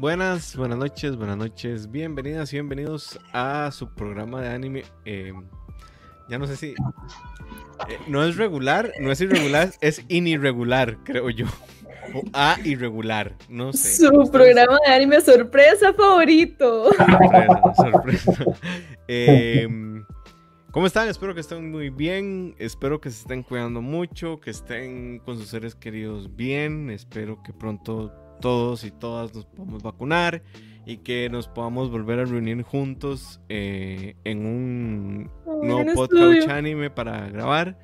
Buenas, buenas noches, buenas noches. Bienvenidas y bienvenidos a su programa de anime. Eh, ya no sé si. eh, no es regular, no es irregular, es inirregular, creo yo. O a irregular, no sé. Su programa de anime sorpresa favorito. Sorpresa, sorpresa. Eh, ¿Cómo están? Espero que estén muy bien. Espero que se estén cuidando mucho, que estén con sus seres queridos bien. Espero que pronto todos y todas nos podamos vacunar y que nos podamos volver a reunir juntos eh, en un nuevo podcast anime para grabar.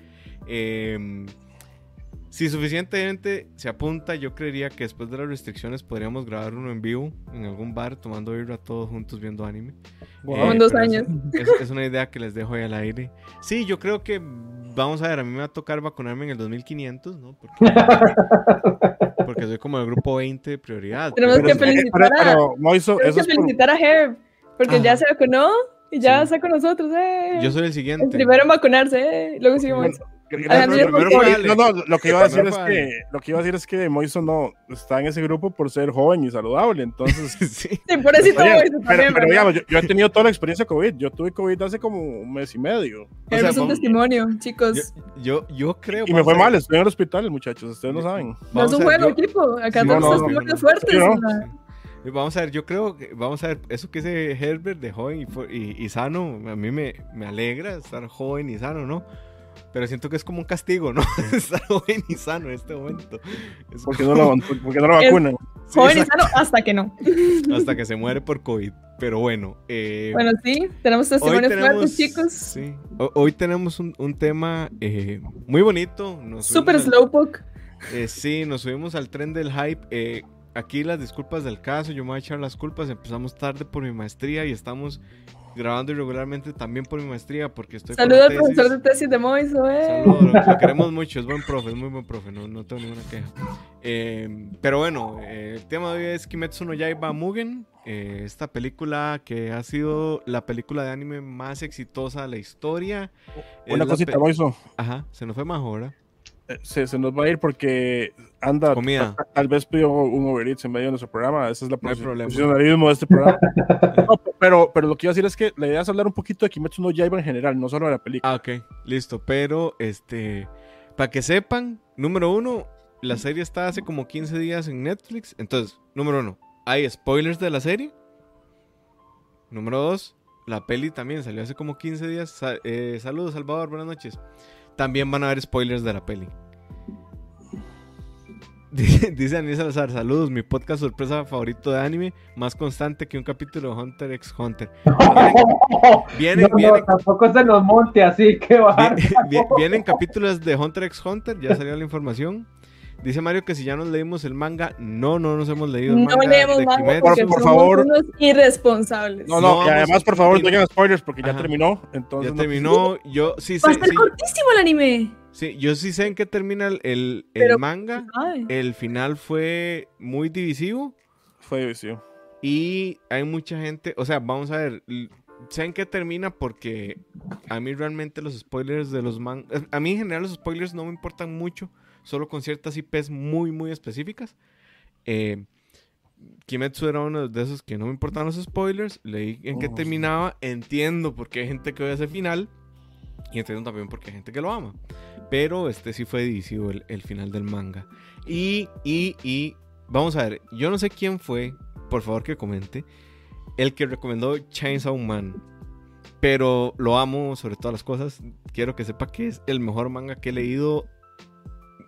Eh, si suficiente gente se apunta, yo creería que después de las restricciones podríamos grabar uno en vivo en algún bar tomando birra todos juntos viendo anime. Como en dos pero años. Es, es una idea que les dejo ahí al aire. Sí, yo creo que vamos a ver, a mí me va a tocar vacunarme en el 2500, ¿no? Porque, porque soy como el grupo 20 de prioridad. Tenemos pero- que eh, felicitar pero, a- pero, Tenemos eso que es por- felicitar a Herb, porque ya Ajá. se vacunó y ya Sí. está con nosotros. Eh. Yo soy el el siguiente. primero en vacunarse, eh. luego sigue Bueno, Moiso. Gracias, pero- pero- no, no, lo que iba a decir es que lo que iba a decir es que Moiso no está en ese grupo por ser joven y saludable, entonces sí. Sí, por eso Oye, pero, también. pero digamos, yo, yo he tenido toda la experiencia COVID. Yo tuve COVID hace como un mes y medio. Herb sea, es un vamos- testimonio, chicos. Yo, yo creo. Y me fue mal, estoy en el hospital, muchachos. Ustedes no saben. no es vamos un a ver, juego, yo- equipo. Acá Sí, todos no, no, testimonios no. fuertes. Vamos a ver, yo creo que, vamos a ver, eso que dice Herbert de joven y, y, y sano, a mí me, me alegra estar joven y sano, ¿no? Pero siento que es como un castigo, ¿no? estar joven y sano en este momento. Es ¿Por qué no lo, por qué no lo Es- vacunan? Sí, Joven y sano hasta que no. hasta que se muere por COVID. Pero bueno, eh, Bueno, sí, tenemos hoy testimonios tenemos, fuertes, chicos. sí, ho- hoy tenemos un, un tema eh, muy bonito. nos Super slowpoke. Eh, sí, nos subimos al tren del hype. Eh, aquí las disculpas del caso, yo me voy a echar las culpas. Empezamos tarde por mi maestría y estamos grabando irregularmente también por mi maestría porque estoy Saludos al profesor de tesis de Moiso, eh. Saludos, lo, lo queremos mucho, es buen profe, es muy buen profe, no, no tengo ninguna queja. Eh, pero bueno, eh, el tema de hoy es Kimetsu no Yaiba Mugen, eh, esta película que ha sido la película de anime más exitosa de la historia. Una cosita, Moiso. Ajá, se nos fue más ahora. Eh, Se, se nos va a ir porque anda. Comida. Tal vez pidió un Uber Eats en medio de nuestro programa. Ese es la No profesionalismo de este programa. No, pero, pero lo que iba a decir es que la idea es hablar un poquito de Kimetsu no Yaiba en general, no solo de la película. Ah, ok, listo. Pero, este, para que sepan, número uno, la serie está hace como 15 días en Netflix. Entonces, número uno, hay spoilers de la serie. Número dos, la peli también salió hace como 15 días. Eh, saludos, Salvador, buenas noches. También van a haber spoilers de la peli. Dice dice Anís Salazar, saludos, mi podcast sorpresa favorito de anime, más constante que un capítulo de Hunter x Hunter. Vienen, no, vienen, no, tampoco se nos monte así que va. Vi- vi- Vienen capítulos de Hunter x Hunter, ya salió la información. Dice Mario que si ya nos leímos el manga, no, no nos hemos leído el No manga leemos de manga porque Por somos favor. unos irresponsables. No, No, no, y además, por favor, no digan spoilers porque ya Ajá. terminó. Entonces, Ya no- terminó, yo sí Va a sé, estar sí, cortísimo el anime. sí, yo sí sé en qué termina el, el- manga. Ay. El final fue muy divisivo Fue división. y hay mucha gente, o sea, vamos a ver, sé en qué termina porque a mí realmente los spoilers de los mangas, a mí en general los spoilers no me importan mucho, solo con ciertas IPs muy, muy específicas. Eh, Kimetsu era uno de esos que no me importaban los spoilers, leí en qué Oh. terminaba, entiendo por qué hay gente que ve ese final y entiendo también por qué hay gente que lo ama. Pero este sí fue divisivo el, el final del manga. Y, y, y, vamos a ver, yo no sé quién fue, por favor que comente, el que recomendó Chainsaw Man. Pero lo amo sobre todas las cosas. Quiero que sepa que es el mejor manga que he leído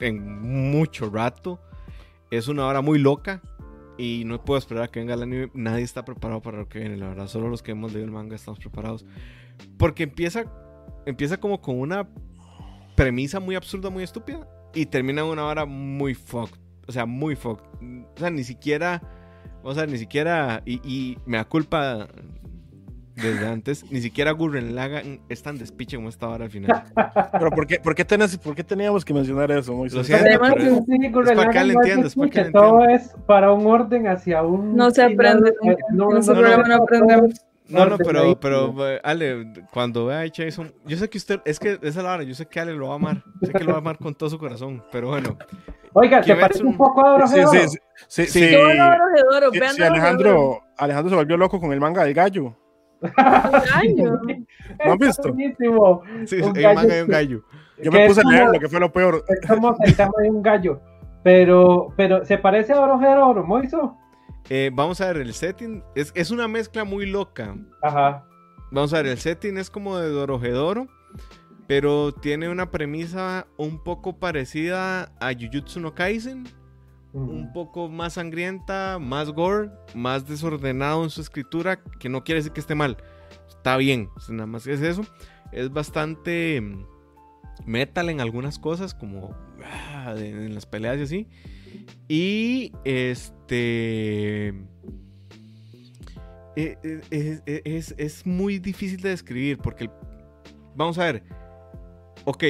en mucho rato. Es una hora muy loca. Y no puedo esperar a que venga el anime. Nadie está preparado para lo que viene, la verdad. Solo los que hemos leído el manga estamos preparados. Porque empieza, empieza como con una premisa muy absurda, muy estúpida. Y termina en una hora muy fucked. O sea, muy fucked. O sea, ni siquiera. O sea, ni siquiera. Y, y me da culpa desde antes. Ni siquiera Gurren Lagann es tan despiche como esta hora al final. Pero ¿por qué, por qué, tenés- por qué teníamos que mencionar eso, Moisés? Lo siento, Además, pero es- Sí, Gurren para que le entiendas, Todo es para un orden hacia un. No se aprende no, no, no, no no, aprendemos. No, no, pero, pero, eh, Ale, cuando vea a Jason, yo sé que usted, es que esa es la hora, yo sé que Ale lo va a amar, sé que lo va a amar con todo su corazón, pero bueno, Oiga, ¿se Kimetsu- parece un poco a Sí, sí, sí, sí, bueno. Alejandro, Alejandro se volvió loco con el manga del gallo. Año. ¿No han visto? Buenísimo. Sí, Un hay un manga gallo de un gallo. Yo me puse a como- leerlo, que fue lo peor. Es como el tema de un gallo. Pero, pero, ¿se parece a Dorohedoro, Moiso? Eh, vamos a ver, el setting es, es una mezcla muy loca. Ajá. Vamos a ver, el setting es como de Dorohedoro, pero tiene una premisa un poco parecida a Jujutsu no Kaisen, un poco más sangrienta, más gore, más desordenado en su escritura, que no quiere decir que esté mal. Está bien, nada más es eso. Es bastante mm, metal en algunas cosas, como ah, en las peleas y así. Y este... eh, eh, Es, es- es muy difícil de describir porque... Vamos a ver. Ok,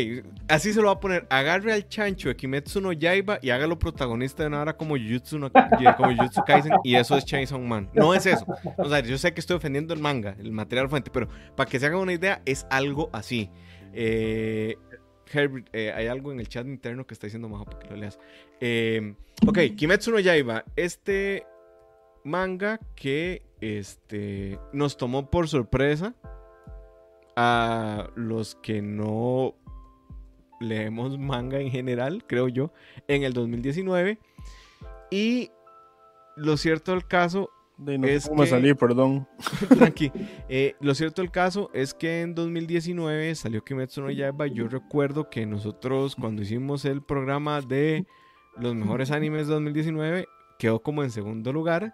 así se lo va a poner. Agarre al chancho de Kimetsu no Yaiba y hágalo protagonista de una hora como Jujutsu, no, como Jujutsu Kaisen y eso es Chainsaw Man. No es eso. O sea, yo sé que estoy ofendiendo el manga, el material fuente, pero para que se hagan una idea, es algo así. Eh, Herbert, eh, hay algo en el chat interno que está diciendo Majo para que lo leas. Eh, ok, Kimetsu no Yaiba. Este manga que este, nos tomó por sorpresa a los que no leemos manga en general, creo yo, en el 2019. Y lo cierto del caso De no Es que- salí, perdón. Tranqui. Eh, lo cierto del caso es que en 2019 salió Kimetsu no Yaiba. Yo recuerdo que nosotros cuando hicimos el programa de los mejores animes de 2019 quedó como en segundo lugar.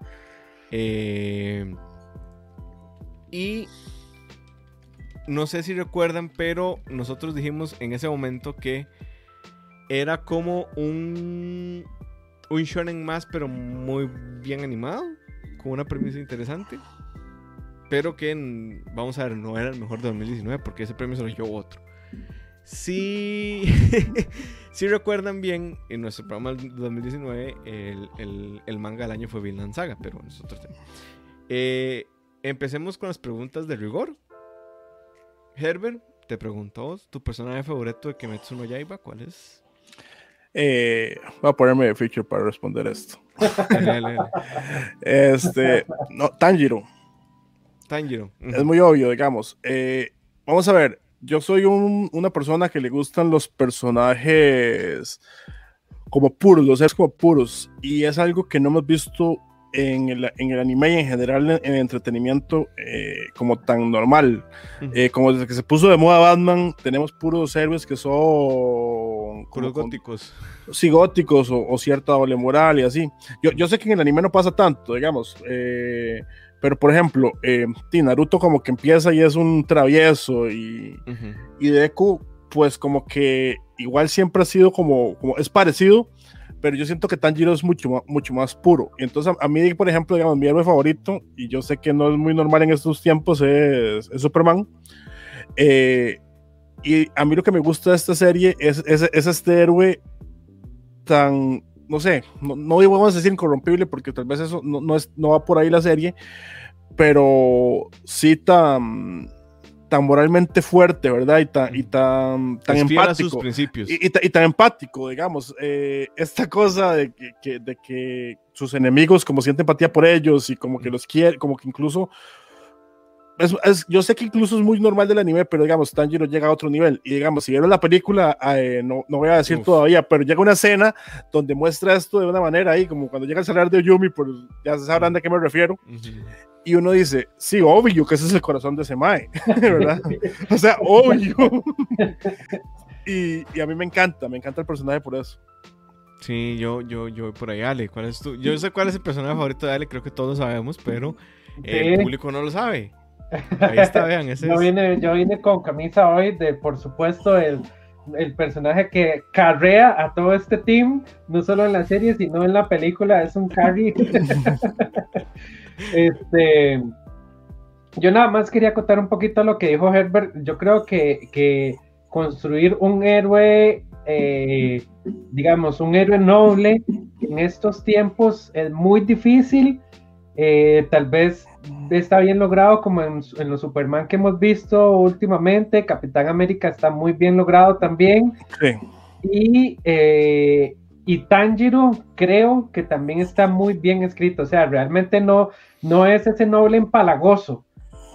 Eh, y no sé si recuerdan, pero nosotros dijimos en ese momento que era como un un shonen más, pero muy bien animado, con una premisa interesante, pero que vamos a ver, no era el mejor de 2019 porque ese premio se lo llevó otro. Sí, si recuerdan bien, en nuestro programa del 2019 el, el- manga del año fue Vinland Saga, pero tema. Eh, empecemos con las preguntas de rigor. Herbert, te vos, ¿tu personaje favorito de Kimetsu no Yaiba cuál es? Eh, voy a ponerme de feature para responder esto. Este, no, Tanjiro. Tanjiro. Es muy obvio, digamos. Eh, vamos a ver, yo soy un- una persona que le gustan los personajes como puros, los seres como puros, y es algo que no hemos visto en el, en el anime y en general en, el entretenimiento eh, como tan normal. Ujú. Eh, como desde que se puso de moda Batman, tenemos puros héroes que son Puros con- góticos. sí, góticos o, o cierta doble moral y así. Yo, yo sé que en el anime no pasa tanto, digamos, eh, pero por ejemplo, eh, Naruto como que empieza y es un travieso y, Ujú. y Deku pues como que igual siempre ha sido como, como es parecido, pero yo siento que Tanjiro es mucho mucho más puro. Y entonces a, a mí, por ejemplo, digamos, mi héroe favorito, y yo sé que no es muy normal en estos tiempos, es, Superman. Eh, y a mí lo que me gusta de esta serie es, es, es este héroe tan, no sé, no, no vamos a decir incorrompible porque tal vez eso no, no, no va por ahí la serie, pero sí tan, tan moralmente fuerte, ¿verdad? Y tan, y tan, tan a sus empático. principios. Y, y ta- y tan empático, digamos, eh, esta cosa de que, que- de que sus enemigos como sienten empatía por ellos y como que los quiere, como que incluso, es, es- yo sé que incluso es muy normal del anime, pero digamos, Tanjiro llega a otro nivel y digamos, si vieron la película, eh, no, no voy a decir Uf. todavía, pero llega una escena donde muestra esto de una manera ahí, como cuando llega el salar de Yumi, pues ya sabrán de qué me refiero, Ujú. y uno dice, sí, obvio que ese es el corazón de ese mae, ¿verdad? O sea, obvio. y, y a mí me encanta, me encanta el personaje por eso. Sí, yo, yo, yo voy por ahí, Ale. ¿Cuál es tu? Yo sé cuál es el personaje favorito de Ale, creo que todos lo sabemos, pero el Sí. público no lo sabe. Ahí está, vean, ese Yo vine, yo vine con camisa hoy de, por supuesto, el, el personaje que carrea a todo este team, no solo en la serie, sino en la película, es un carry. este, yo nada más quería contar un poquito lo que dijo Herbert. Yo creo que, que construir un héroe, eh, digamos, un héroe noble en estos tiempos es muy difícil. Eh, tal vez está bien logrado como en, en los Superman que hemos visto últimamente. Capitán América está muy bien logrado también. Sí. Y eh, y Tanjiro creo que también está muy bien escrito, o sea, realmente no, no es ese noble empalagoso,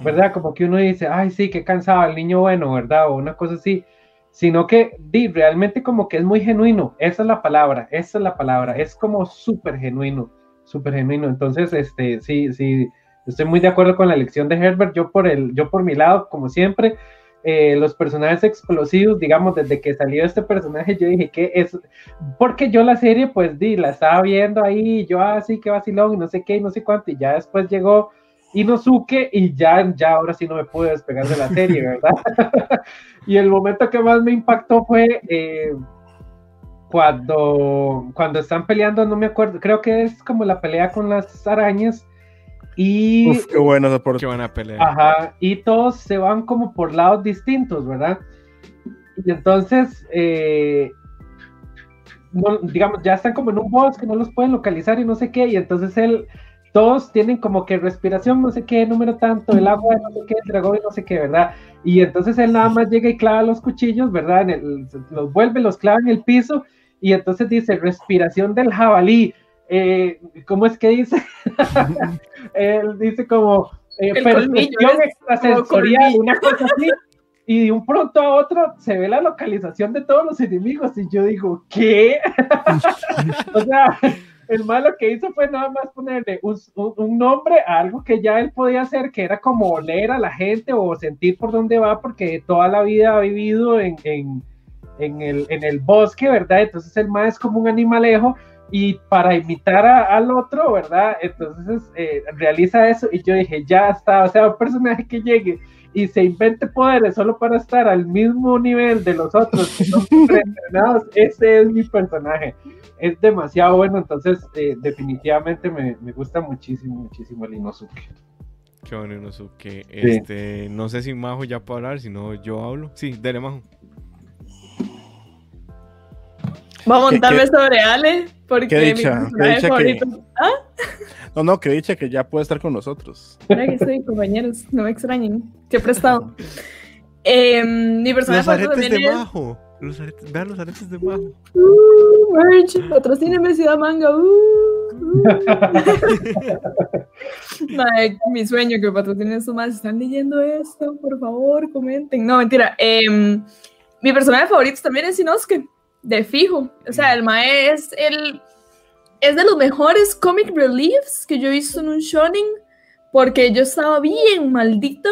¿verdad? Como que uno dice, ay, sí, qué cansado el niño bueno, ¿verdad? O una cosa así, sino que di, realmente como que es muy genuino, esa es la palabra, esa es la palabra, es como súper genuino, súper genuino, entonces, este, sí, sí, estoy muy de acuerdo con la elección de Herbert, yo por, el, yo por mi lado, como siempre, eh, los personajes explosivos, digamos, desde que salió este personaje, yo dije que es, porque yo la serie, pues, di, la estaba viendo ahí, yo así, ah, que vacilón, y no sé qué, y no sé cuánto, y ya después llegó Inosuke, y ya, ya ahora sí no me pude despegar de la serie, ¿verdad? y el momento que más me impactó fue eh, cuando, cuando están peleando, no me acuerdo, creo que es como la pelea con las arañas, y, Uf, qué buena, qué buena pelea. Ajá, y todos se van como por lados distintos, ¿verdad? Y entonces, eh, digamos, ya están como en un bosque, no los pueden localizar y no sé qué, y entonces él, todos tienen como que respiración, no sé qué, número tanto, el agua, no sé qué, el dragón y no sé qué, ¿verdad? Y entonces él nada más llega y clava los cuchillos, ¿verdad? los vuelve, los clava en el piso, y entonces dice, respiración del jabalí, eh, ¿cómo es que dice? Él dice como eh, percepción extrasensorial, una cosa así, y de un pronto a otro se ve la localización de todos los enemigos, y yo digo, ¿qué? o sea, el malo que hizo fue nada más ponerle un, un, nombre a algo que ya él podía hacer, que era como oler a la gente o sentir por dónde va, porque toda la vida ha vivido en, en, en, el, en el bosque, ¿verdad? Entonces el más es como un animalejo y para imitar al otro, ¿verdad? Entonces eh, realiza eso y yo dije, ya está, o sea, un personaje que llegue y se invente poderes solo para estar al mismo nivel de los otros que son entrenados, ese es mi personaje. Es demasiado bueno, entonces eh, definitivamente me, me, gusta muchísimo, muchísimo el Inosuke. Qué bueno Inosuke. Este, no sé si Majo ya puede hablar, si no yo hablo. Sí, dale Majo. Vamos a montarme sobre Ale, porque qué dicha, mi qué dicha favorito. que... ¿Ah? No, no, que dicha que ya puede estar con nosotros. Mira que estoy, compañeros, no me extrañen. Qué prestado. Eh, mi personaje favorito aretes también de es... Majo. Los aretes, vean los aretes de Majo. Uh, merch, patrocíneme Ciudad Manga. Uh, uh. Mi sueño que patrocinen su más. ¿Están leyendo esto? Por favor, comenten. No, mentira. Em, mi personaje favorito también es Inosuke, de fijo. O sea, el Mae es el. Es de los mejores comic reliefs que yo he visto en un shonen. Porque yo estaba bien maldita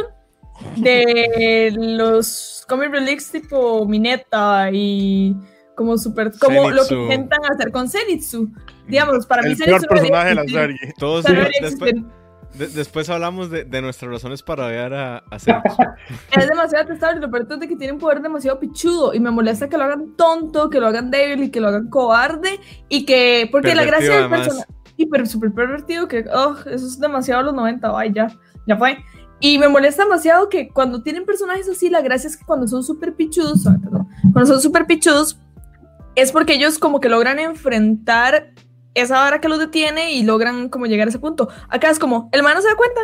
de los comic reliefs tipo Mineta y como super como lo que intentan hacer con Zenitsu. Digamos, para mí El peor Zenitsu personaje de la serie. Todos después. De- después hablamos de, de nuestras razones para odiar a, a. Es demasiado testable, lo peor es que tiene un poder demasiado pichudo y me molesta que lo hagan tonto, que lo hagan débil y que lo hagan cobarde y que, porque la gracia del personaje, y pero súper pervertido, que, oh, eso es demasiado los 90, ay, ya, ya fue. Y me molesta demasiado que cuando tienen personajes así, la gracia es que cuando son súper pichudos, ah, perdón, cuando son súper pichudos, es porque ellos como que logran enfrentar esa vara que los detiene y logran como llegar a ese punto. Acá es como, el man no se da cuenta,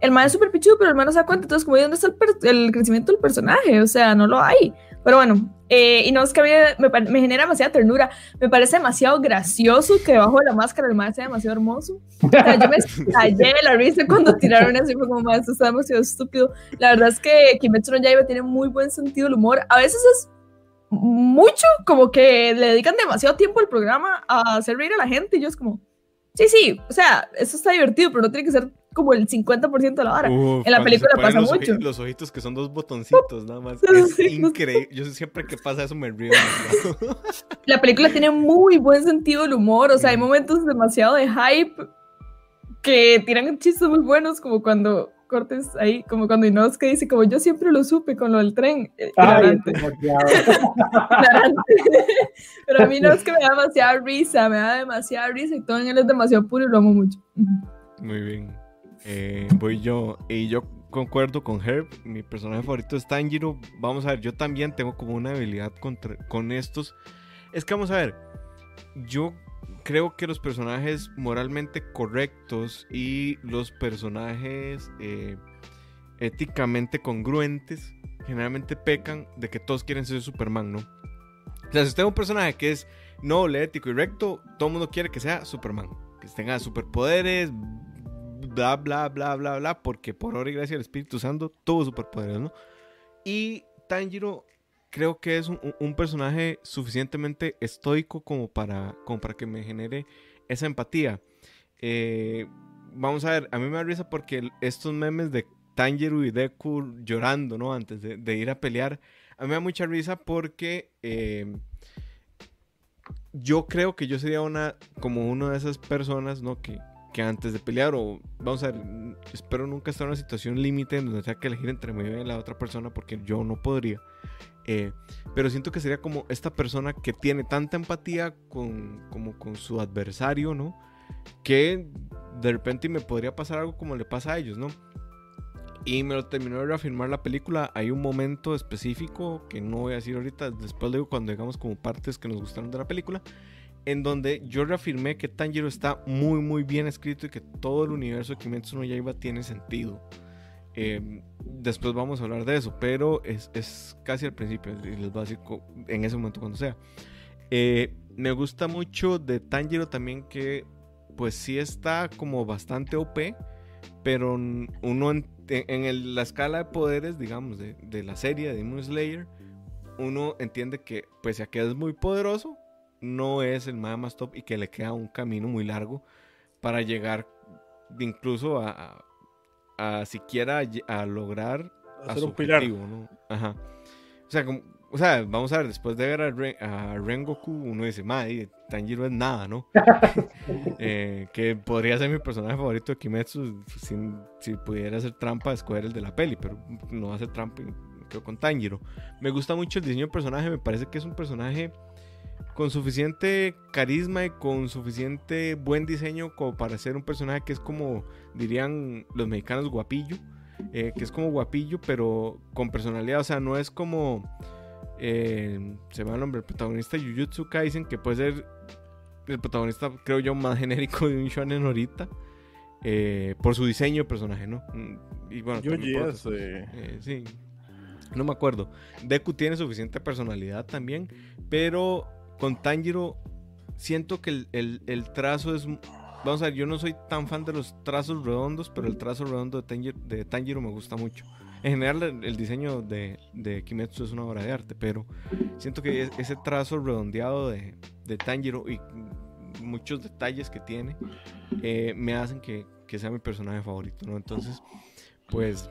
el man es súper pichudo, pero el man no se da cuenta, entonces como, ¿y ¿dónde está el, el crecimiento del personaje? O sea, no lo hay. Pero bueno, eh, y no es que me, pa- me genera demasiada ternura, me parece demasiado gracioso que debajo de la máscara el man sea demasiado hermoso. O sea, yo me estallé la risa cuando tiraron eso fue como, "Ma, esto está demasiado estúpido. La verdad es que Kimetsu no Yaiba tiene muy buen sentido del humor. A veces es mucho, como que le dedican demasiado tiempo al programa a hacer reír a la gente y yo es como, sí, sí, o sea, eso está divertido, pero no tiene que ser como el 50% de la. Uf, En la película pasa los mucho. Los ojitos que son dos botoncitos, nada más. Es increíble. Yo siempre que pasa eso me río. La película tiene muy buen sentido del humor, o sea, hay momentos demasiado de hype que tiran chistes muy buenos, como cuando cortes ahí, como cuando Inosuke dice, como yo siempre lo supe con lo del tren. Eh, Ay. Pero a mí no es que me da demasiada risa, me da demasiada risa y todo en él es demasiado puro y lo amo mucho. Muy bien. Eh, voy yo. Y yo concuerdo con Herb. Mi personaje favorito es Tanjiro. Vamos a ver, yo también tengo como una habilidad contra- con estos. Es que vamos a ver. Yo creo que los personajes moralmente correctos y los personajes eh, éticamente congruentes generalmente pecan de que todos quieren ser Superman, ¿no? O sea, si usted es un personaje que es noble, ético y recto, todo el mundo quiere que sea Superman. Que tenga superpoderes, bla, bla, bla, bla, bla, porque por obra y gracia del Espíritu Santo tuvo superpoderes, ¿no? Y Tanjiro creo que es un, personaje suficientemente estoico como para, como para que me genere esa empatía. Eh, vamos a ver, a mí me da risa porque estos memes de Tanjiro y Deku llorando, ¿no? Antes de, de ir a pelear, a mí me da mucha risa porque eh, yo creo que yo sería una, como una de esas personas, ¿no? Que, que antes de pelear, o vamos a ver, espero nunca estar en una situación límite en donde tenga que elegir entre mí y la otra persona porque yo no podría. Eh, pero siento que sería como esta persona que tiene tanta empatía con, como con su adversario, ¿no? Que de repente me podría pasar algo como le pasa a ellos, ¿no? Y me lo terminó de reafirmar la película. Hay un momento específico que no voy a decir ahorita, después digo cuando digamos como partes que nos gustaron de la película, en donde yo reafirmé que Tanjiro está muy muy bien escrito y que todo el universo de Kimetsu no Yaiba tiene sentido. Eh, después vamos a hablar de eso, pero es, es, casi al principio a decir en ese momento cuando sea. Eh, me gusta mucho de Tanjiro también que pues sí está como bastante OP, pero uno en, el, la escala de poderes, digamos, de, de, la serie de Demon Slayer, uno entiende que pese a que es muy poderoso, no es el más, más top y que le queda un camino muy largo para llegar incluso a, a, a siquiera a lograr a, su un pilar. ¿no? Ajá. O sea, como, o sea, vamos a ver, después de ver a, Ren, a Rengoku, uno dice, madre, Tanjiro es nada, ¿no? eh, que podría ser mi personaje favorito de Kimetsu sin, si pudiera hacer trampa, escoger el de la peli, pero no hace trampa quedo con Tanjiro. Me gusta mucho el diseño del personaje, me parece que es un personaje con suficiente carisma y con suficiente buen diseño como para ser un personaje que es como dirían los mexicanos guapillo, eh, que es como guapillo pero con personalidad, o sea, no es como eh, se me va el nombre, el protagonista Jujutsu Kaisen, que puede ser el protagonista, creo yo, más genérico de un shonen ahorita. Eh, por su diseño de personaje, ¿no? Y bueno, Yo yes, sí. No me acuerdo. Deku tiene suficiente personalidad también, pero con Tanjiro siento que el, el, el, trazo es... Vamos a ver, yo no soy tan fan de los trazos redondos, pero el trazo redondo de Tanjiro, de Tanjiro me gusta mucho. En general, el, el diseño de, de, Kimetsu es una obra de arte, pero siento que es, ese trazo redondeado de, de, Tanjiro y muchos detalles que tiene eh, me hacen que, que, sea mi personaje favorito, ¿no? Entonces, pues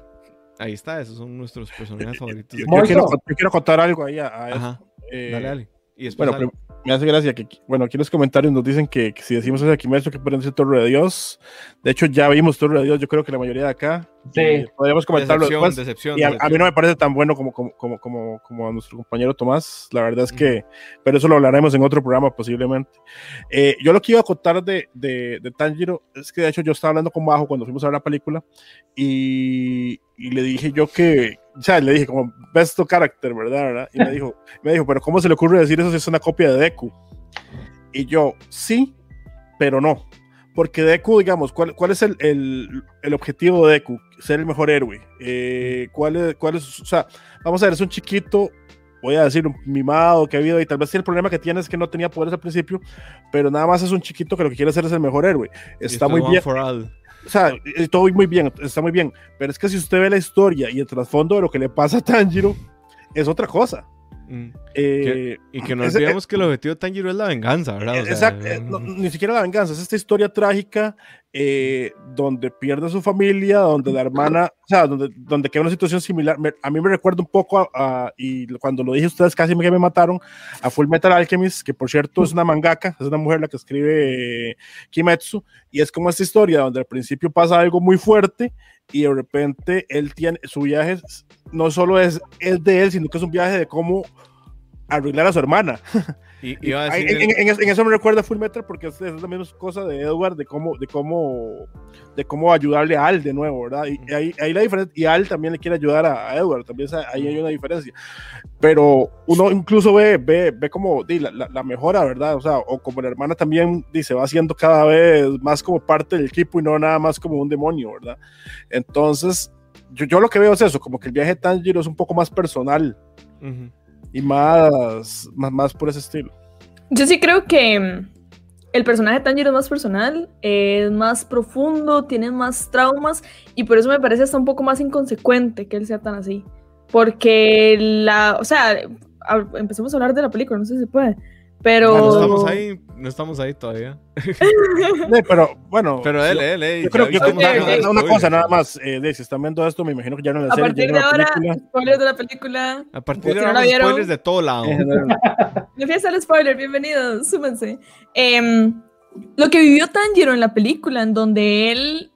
ahí está, esos son nuestros personajes favoritos. Yo, yo, quiero, yo quiero, contar algo ahí a, a Ajá. Eh, dale, dale. Y después bueno, me hace gracia que, bueno, aquí en los comentarios nos dicen que, que si decimos eso de Kimetsu que pueden decir Torre de Dios. De hecho, ya vimos Torre de Dios, yo creo que la mayoría de acá. Sí. Eh, podríamos comentarlo decepción, después. Decepción, y a, decepción. a, mí no me parece tan bueno como, como, como, como, como a nuestro compañero Tomás. La verdad es que, pero eso lo hablaremos en otro programa posiblemente. Eh, yo lo que iba a contar de, de, de, Tanjiro es que de hecho yo estaba hablando con Bajo cuando fuimos a ver la película y, y le dije yo que, o sea, le dije como best character, ¿verdad? ¿verdad? Y me dijo, me dijo, pero ¿cómo se le ocurre decir eso si es una copia de Deku? Y yo, sí, pero no. Porque Deku, digamos, ¿cuál, cuál es el, el, el, objetivo de Deku? Ser el mejor héroe. Eh, ¿cuál, es, ¿Cuál es? O sea, vamos a ver, es un chiquito, voy a decir, un mimado que ha habido y tal vez sí el problema que tiene es que no tenía poderes al principio, pero nada más es un chiquito que lo que quiere hacer es el mejor héroe. Está muy bien. O sea, todo muy bien, está muy bien. Pero es que si usted ve la historia y el trasfondo de lo que le pasa a Tanjiro, es otra cosa. Mm. Eh, que, y que no olvidemos eh, que el objetivo de Tanjiro es la venganza, ¿verdad? O sea, exacto, eh, no, ni siquiera la venganza, es esta historia trágica eh, donde pierde a su familia, donde la hermana, o sea, donde, donde queda una situación similar. Me, a mí me recuerda un poco, a, a, y cuando lo dije ustedes casi me, me mataron, a Full Metal Alchemist, que por cierto es una mangaka, es una mujer la que escribe eh, Kimetsu, y es como esta historia donde al principio pasa algo muy fuerte y de repente él tiene, su viaje no solo es, es de él, sino que es un viaje de cómo arreglar a su hermana. Y, a en, en, en, en, eso me recuerda Full Metal porque es, es la misma cosa de Edward de cómo, de cómo, de cómo ayudarle a Al de nuevo, ¿verdad? Y, y ahí, ahí, la diferencia, y Al también le quiere ayudar a, a Edward, también ahí hay una diferencia. Pero uno incluso ve, ve, ve como di, la, la, mejora, ¿verdad? O sea, o como la hermana también di, se va haciendo cada vez más como parte del equipo y no nada más como un demonio, ¿verdad? Entonces, yo, yo lo que veo es eso, como que el viaje de Tanjiro es un poco más personal. Uh -huh y más, más, más por ese estilo. Yo sí creo que mm, el personaje de Tanjiro es más personal, es más profundo, tiene más traumas y por eso me parece hasta un poco más inconsecuente que él sea tan así. Porque la, o sea, a- empecemos a hablar de la película, no sé si se puede, pero... No estamos ahí, no estamos ahí todavía. Sí, pero bueno. Pero él, él, él. Yo creo que eh, eh, una spoilers. cosa nada más, eh, de, si están viendo esto, me imagino que ya no la A serie, partir de ahora, película. spoilers de la película. A partir de si no ahora, spoilers de todo lado. Empieza el spoiler, bienvenidos, súmense. Em, lo que vivió Tanjiro en la película, en donde él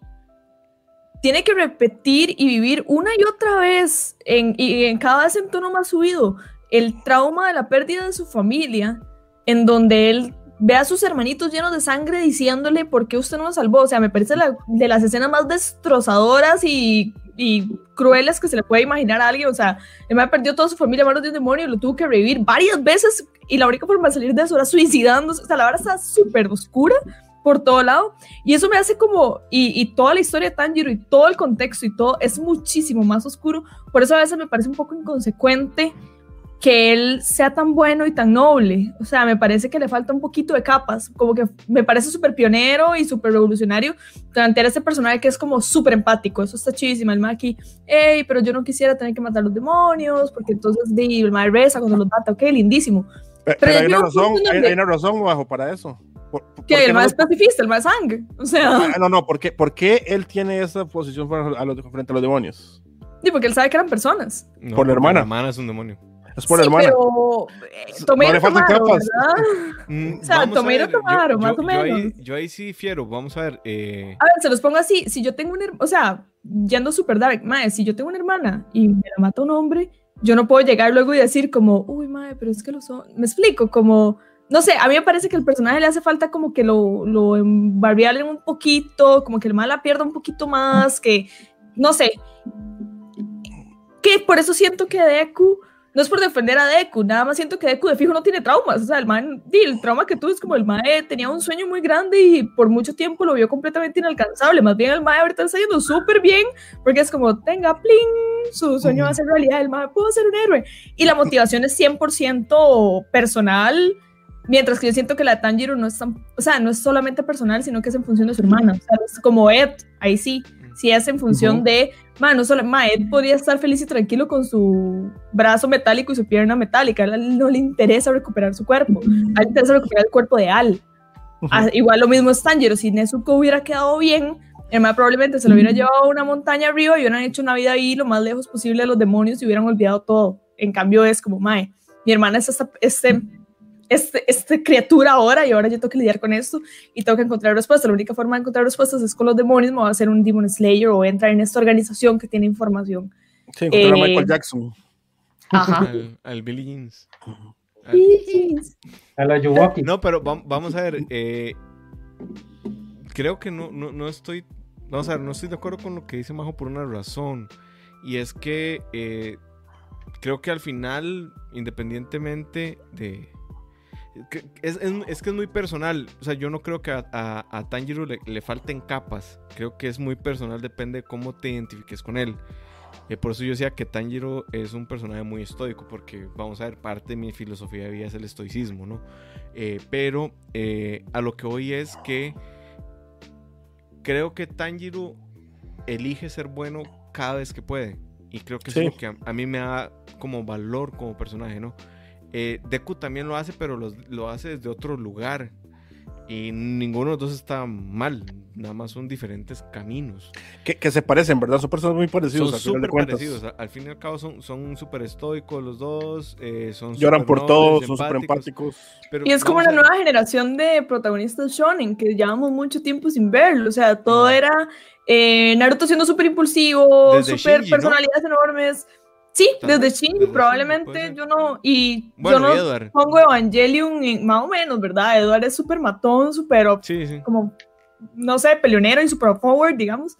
tiene que repetir y vivir una y otra vez, en, y en cada vez en tono más subido, el trauma de la pérdida de su familia, en donde él ve a sus hermanitos llenos de sangre diciéndole por qué usted no nos salvó. O sea, me parece la- de las escenas más destrozadoras y, y crueles que se le puede imaginar a alguien. O sea, el man perdió toda su familia manos de un demonio lo tuvo que revivir varias veces y la única forma de salir de eso era suicidándose. O sea, la verdad está súper oscura por todo lado y eso me hace como, y, y toda la historia de Tanjiro y todo el contexto y todo es muchísimo más oscuro. Por eso a veces me parece un poco inconsecuente que él sea tan bueno y tan noble. O sea, me parece que le falta un poquito de capas. Como que me parece súper pionero y súper revolucionario plantear a este personaje que es como súper empático. Eso está chidísimo. El aquí, hey, pero yo no quisiera tener que matar a los demonios, porque entonces di, el ma reza cuando los mata. Ok, lindísimo. Pero, Pero hay, una razón, hay, hay una razón bajo para eso. ¿Por, por Que el no lo- es pacifista, el ma es sang. O sea, Ah, no, no, ¿por qué, por qué él tiene esa posición frente a los, frente a los demonios? sí, porque él sabe que eran personas. No, Por la hermana. La hermana es un demonio. Es por sí, hermana. Pero eh, No Tomeiro le. Mm, O sea, Tomeiro ver, yo- más o yo ahí- menos. Yo ahí sí difiero. Vamos a ver. eh, A ver, se los pongo así. Si yo tengo una hermana, o sea, yendo super dark, mae, si yo tengo una hermana y me la mata un hombre, yo no puedo llegar luego y decir como, uy, mae, pero es que lo son. Me explico, como, no sé, a mí me parece que el personaje le hace falta como que lo, lo embarbialen un poquito, como que el mal la pierda un poquito más, que, no sé. Que por eso siento que Deku. No es por defender a Deku, nada más siento que Deku de fijo no tiene traumas. O sea, el man, el trauma que tuvo es como el mae tenía un sueño muy grande y por mucho tiempo lo vio completamente inalcanzable. Más bien el mae ahorita está yendo súper bien porque es como, tenga, pling, su sueño va a ser realidad, el mae puedo ser un héroe. Y la motivación es 100% personal, mientras que yo siento que la Tanjiro no es tan, o sea, no es solamente personal, sino que es en función de su hermana. O sea, es como Ed, ahí sí, sí es en función Ujú. de, man, no solo, ma, Ed podría estar feliz y tranquilo con su brazo metálico y su pierna metálica, a él no le interesa recuperar su cuerpo, a él le interesa recuperar el cuerpo de Al. Ah, igual lo mismo es Tanjiro, si Nezuko hubiera quedado bien, el más probablemente se lo hubiera llevado a una montaña arriba y hubieran hecho una vida ahí lo más lejos posible de los demonios y hubieran olvidado todo. En cambio es como, mae, mi hermana es esta, este, este, este criatura ahora y ahora yo tengo que lidiar con esto y tengo que encontrar respuestas. La única forma de encontrar respuestas es con los demonios, me voy a hacer un Demon Slayer o entrar en esta organización que tiene información. Sí, encontrar a eh, Michael Jackson. Ajá. al, al Billy Jeans. Al- A la. No, pero vam- vamos a ver. eh, creo que no, no, no estoy. Vamos a ver, no estoy de acuerdo con lo que dice Majo por una razón. Y es que eh, creo que al final, independientemente de. Es, es- es que es muy personal. O sea, yo no creo que a, a, a Tanjiro le, le falten capas. Creo que es muy personal, depende de cómo te identifiques con él. Eh, por eso yo decía que Tanjiro es un personaje muy estoico, porque vamos a ver, parte de mi filosofía de vida es el estoicismo, ¿no? Eh, pero eh, a lo que voy es que creo que Tanjiro elige ser bueno cada vez que puede. Y creo que Sí. es lo que a, a mí me da como valor como personaje, ¿no? Eh, Deku también lo hace, pero los- lo hace desde otro lugar. Y ninguno de los dos está mal, nada más son diferentes caminos. Que, que se parecen, ¿verdad? Son personas muy parecidos. Son al final de súper cuentas. parecidos. Al fin y al cabo son, son súper estoicos los dos. eh, son Lloran por súper todo, nobles, son súper empáticos, pero Y es como una nueva generación de protagonistas shonen que llevamos mucho tiempo sin verlo. O sea, todo era eh, Naruto siendo súper impulsivo, súper Shinji, ¿no? personalidades enormes. Sí, desde Shinji probablemente puede ser. yo no y Bueno, yo no y Edward. pongo Evangelion en- más o menos, ¿verdad? Edward es súper matón, súper Sí, sí. como no sé, peleonero y super forward, digamos.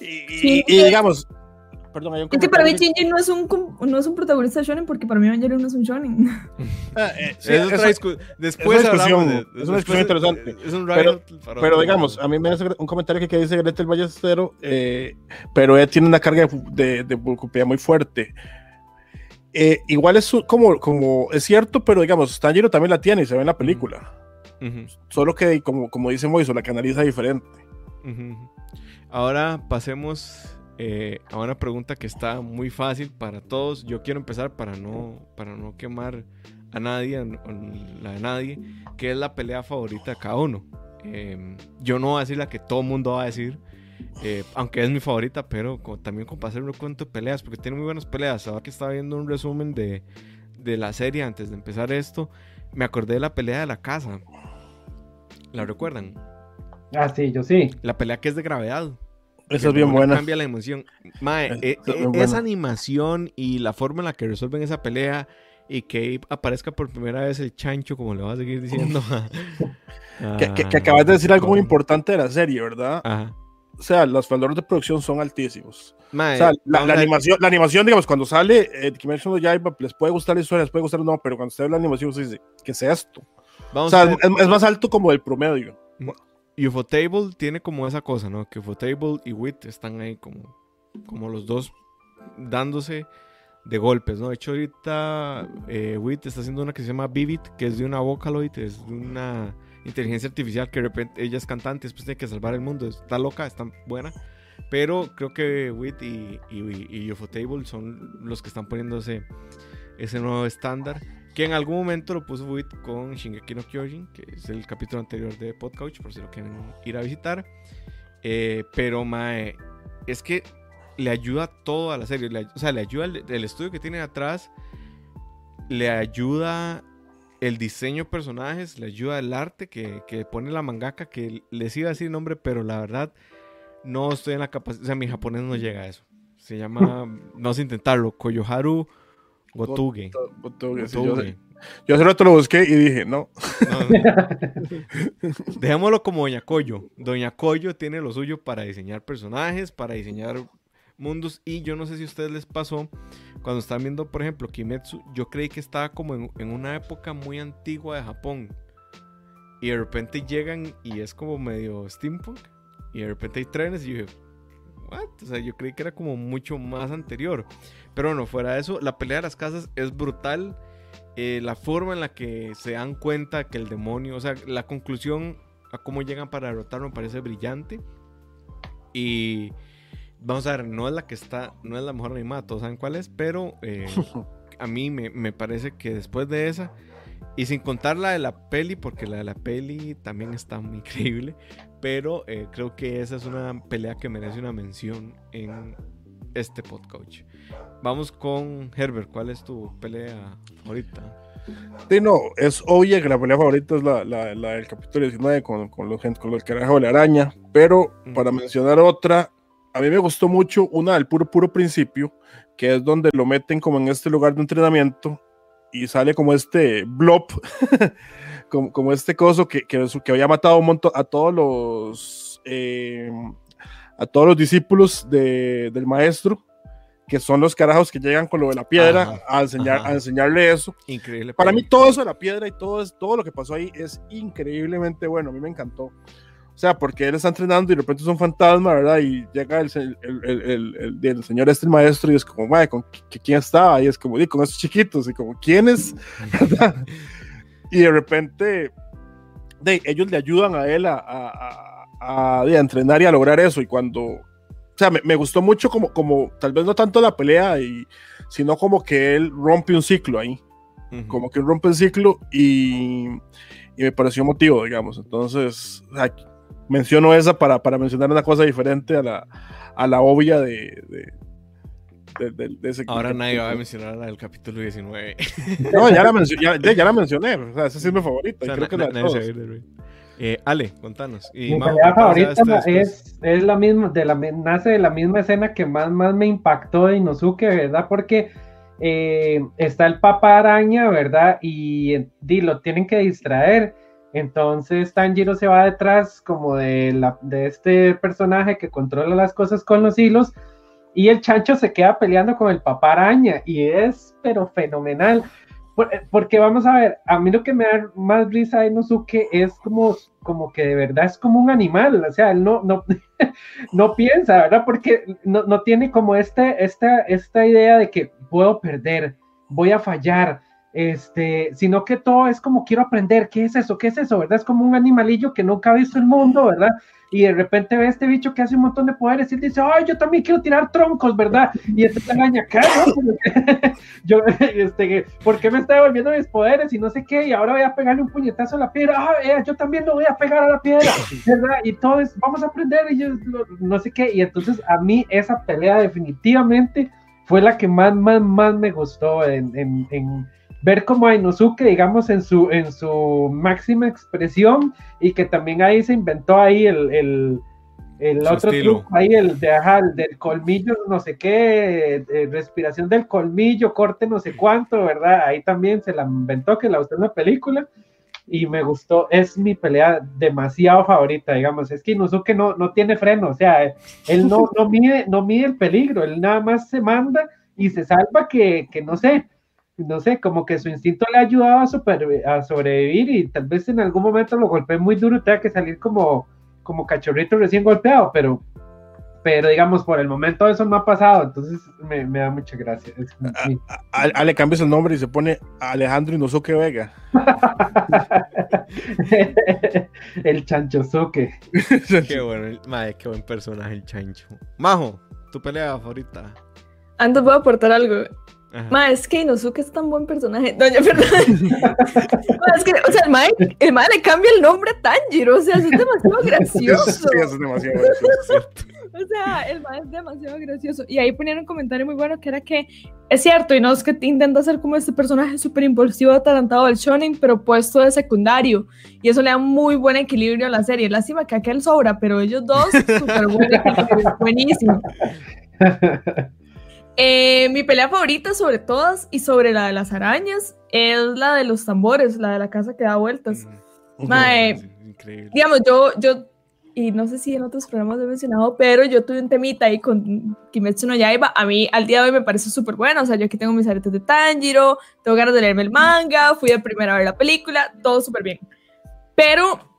Y, y- Sí, y es- digamos, perdón, hay un Es que para mí Shinji no es un no es un protagonista shonen porque para mí Evangelion no es un shonen. Ah, eh, sí, es otra discu- Después es una hablamos discusión, de- es una después- discusión interesante. Es un Pero- Pero digamos, a mí me hace un comentario que, que dice Gretel Ballestero, eh, pero él tiene una carga de, de, de muy fuerte. eh, igual es como, como, es cierto, pero digamos, Tanjiro también la tiene y se ve en la película. Solo que, como, como dice Moiso, la canaliza diferente. Ahora pasemos eh, a una pregunta que está muy fácil para todos. Yo quiero empezar para no, para no quemar a nadie, a- a la de nadie, que es la pelea favorita de cada uno. Eh, yo no voy a decir la que todo el mundo va a decir, eh, aunque es mi favorita, pero también para hacer un cuento de peleas, porque tiene muy buenas peleas. Ahora que estaba viendo un resumen de, de la serie antes de empezar esto, me acordé de la pelea de la casa. ¿La recuerdan? Ah, sí, yo sí. La pelea que es de gravedad. Que es bien buena. Cambia la emoción. Mae, Esa eh, es eh, esa animación y la forma en la que resuelven esa pelea y que aparezca por primera vez el chancho, como le voy a seguir diciendo. Que, que- que a- acabas de decir algo muy importante de la serie, ¿verdad? Ajá. O sea, los valores de producción son altísimos. Mae, O sea, la, animación, la animación, digamos, cuando sale eh, Kimetsu no Yaiba, les puede gustar la historia, les puede gustar no, pero cuando usted ve la animación, usted dice, ¿qué es esto? O sea, es, es más alto como el promedio. Ufotable tiene como esa cosa, ¿no? Que Ufotable y Wit están ahí como, como los dos dándose de golpes, ¿no? De hecho, ahorita eh, Wit está haciendo una que se llama Vivid, que es de una Vocaloid, es de una inteligencia artificial que de repente ella es cantante, después tiene que salvar el mundo. Está loca, está buena. Pero creo que Wit y, y, y son los que están poniendo ese, ese nuevo estándar. Que en algún momento lo puso Wit con Shingeki no Kyojin, que es el capítulo anterior de Podcouch, por si lo quieren ir a visitar. Eh, pero, mae, es que le ayuda todo a la serie. le o sea, le ayuda el, el estudio que tiene atrás, le ayuda el diseño de personajes, le ayuda el arte que, que pone la mangaka, que les iba a decir nombre, pero la verdad no estoy en la capacidad, o sea, mi japonés no llega a eso. Se llama, vamos a intentarlo, Koyoharu Gotuge. Gotuge, sí, yo, yo hace rato lo busqué y dije, no. No. Dejémoslo como Doña Coyo. Doña Coyo tiene lo suyo para diseñar personajes, para diseñar mundos. Y yo no sé si a ustedes les pasó, cuando estaban viendo, por ejemplo, Kimetsu, yo creí que estaba como en, en una época muy antigua de Japón. Y de repente llegan y es como medio steampunk. Y de repente hay trenes y yo dije, ¿what? O sea, yo creí que era como mucho más anterior. Pero bueno, fuera de eso, la pelea de las casas es brutal. Eh, la forma en la que se dan cuenta que el demonio, o sea, la conclusión a cómo llegan para derrotarlo me parece brillante. Y vamos a ver, no es la que está, no es la mejor animada, todos saben cuál es, pero eh, a mí me, me parece que después de esa, y sin contar la de la peli, porque la de la peli también está muy increíble, pero eh, creo que esa es una pelea que merece una mención en este podcast. Vamos con Herbert, ¿cuál es tu pelea favorita? Sí, no, es obvio que la pelea favorita es la, la, la del capítulo 19 con, con los con los carajos de la araña, pero Mm. para mencionar otra, a mí me gustó mucho una del puro puro principio, que es donde lo meten como en este lugar de entrenamiento y sale como este blob, como, como este coso que, que, que había matado un montón a todos los eh, a todos los discípulos de, del maestro, que son los carajos que llegan con lo de la piedra Ajá, a, enseñar, ajá. a enseñarle eso. Increíble. Para mí todo eso de la piedra y todo, todo lo que pasó ahí es increíblemente bueno, a mí me encantó. O sea, porque él está entrenando y de repente es un fantasma, ¿verdad? Y llega el, el, el, el, señor este, el maestro, y es como, "Mae, ¿con qui- quién estaba? Y es como, "Di, con esos chiquitos, y como, ¿quiénes? ¿Verdad? y de repente, de, ellos le ayudan a él a, a, a- a- entrenar y a lograr eso. Y cuando, o sea, me, me gustó mucho como, como, tal vez no tanto la pelea, y, sino como que él rompe un ciclo ahí Ujú. como que rompe el ciclo y, y me pareció motivo, digamos. Entonces, o sea, menciono esa para, para mencionar una cosa diferente a la, a la obvia de, de, de- de- de ese Ahora nadie va a mencionar la del capítulo 19. No, ya la, mencio- ya, ya- ya la mencioné, o sea, esa sí es mi favorita. O sea, y creo que na- la de. Eh, Ale, contanos. Y Mi Majo, pelea ¿cuál sea favorita es, es la misma, de la, nace de la misma escena que más, más me impactó de Inosuke, ¿verdad? Porque eh, está el Papa Araña, ¿verdad? Y, di, lo tienen que distraer. Entonces Tanjiro se va detrás como de, de este personaje que controla las cosas con los hilos y el chancho se queda peleando con el Papa Araña y es pero fenomenal. Por- porque vamos a ver, a mí lo que me da más risa de Inosuke es como, como que de verdad es como un animal, o sea, él no, no, no piensa, ¿verdad? Porque no, no tiene como este, esta, esta idea de que puedo perder, voy a fallar, este, sino que todo es como quiero aprender, ¿qué es eso? ¿Qué es eso? ¿Verdad? Es como un animalillo que nunca ha visto el mundo, ¿verdad? Y de repente ve este bicho que hace un montón de poderes y dice, ay, yo también quiero tirar troncos, ¿verdad? Y este ¿qué? yo, este, ¿por qué me está devolviendo mis poderes y no sé qué? Y ahora voy a pegarle un puñetazo a la piedra, ah, yo también lo voy a pegar a la piedra, ¿verdad? Y todo es, vamos a aprender y yo no sé qué. Y entonces a mí esa pelea definitivamente fue la que más, más, más me gustó en, en ver como a Inosuke, digamos, en su, en su máxima expresión y que también ahí se inventó ahí el, el, el otro truco, ahí el, de, ajá, el del colmillo, no sé qué, respiración del colmillo, corte no sé cuánto, ¿verdad? Ahí también se la inventó, que la usó en la película y me gustó, es mi pelea demasiado favorita, digamos, es que Inosuke no, no tiene freno, o sea, él no, no, mide, no mide el peligro, él nada más se manda y se salva que, que no sé, no sé, como que su instinto le ayudaba a, super, a sobrevivir y tal vez en algún momento lo golpeé muy duro y tenga que salir como, como cachorrito recién golpeado, pero, pero digamos, por el momento eso no ha pasado, entonces me, me da mucha gracia. Es, a, le cambias el nombre y se pone Alejandro Inosuke Vega. el Chanchosuke. qué bueno, madre, qué buen personaje el Chancho. Majo, tu pelea favorita. Antes voy a aportar algo. Ma, es que Inosuke es tan buen personaje. Doña Fernanda. es que, o sea, el mae, el mae le cambia el nombre a Tanjiro. O sea, es demasiado gracioso. Sí, es demasiado gracioso. o sea, el mae es demasiado gracioso. Y ahí ponían un comentario muy bueno que era que es cierto, Inosuke intenta hacer como este personaje súper impulsivo, atalantado del shonen, pero puesto de secundario. Y eso le da muy buen equilibrio a la serie. Lástima que aquel sobra, pero ellos dos, súper buenísimo. Eh, mi pelea favorita sobre todas y sobre la de las arañas es la de los tambores, la de la casa que da vueltas. increíble. Digamos, yo, yo, y no sé si en otros programas he mencionado, pero yo tuve un temita ahí con Kimetsu no Yaiba. A mí al día de hoy me parece súper bueno. O sea, yo aquí tengo mis aretes de Tanjiro, tengo ganas de leerme el manga, fui de primera a ver la película, todo súper bien. Pero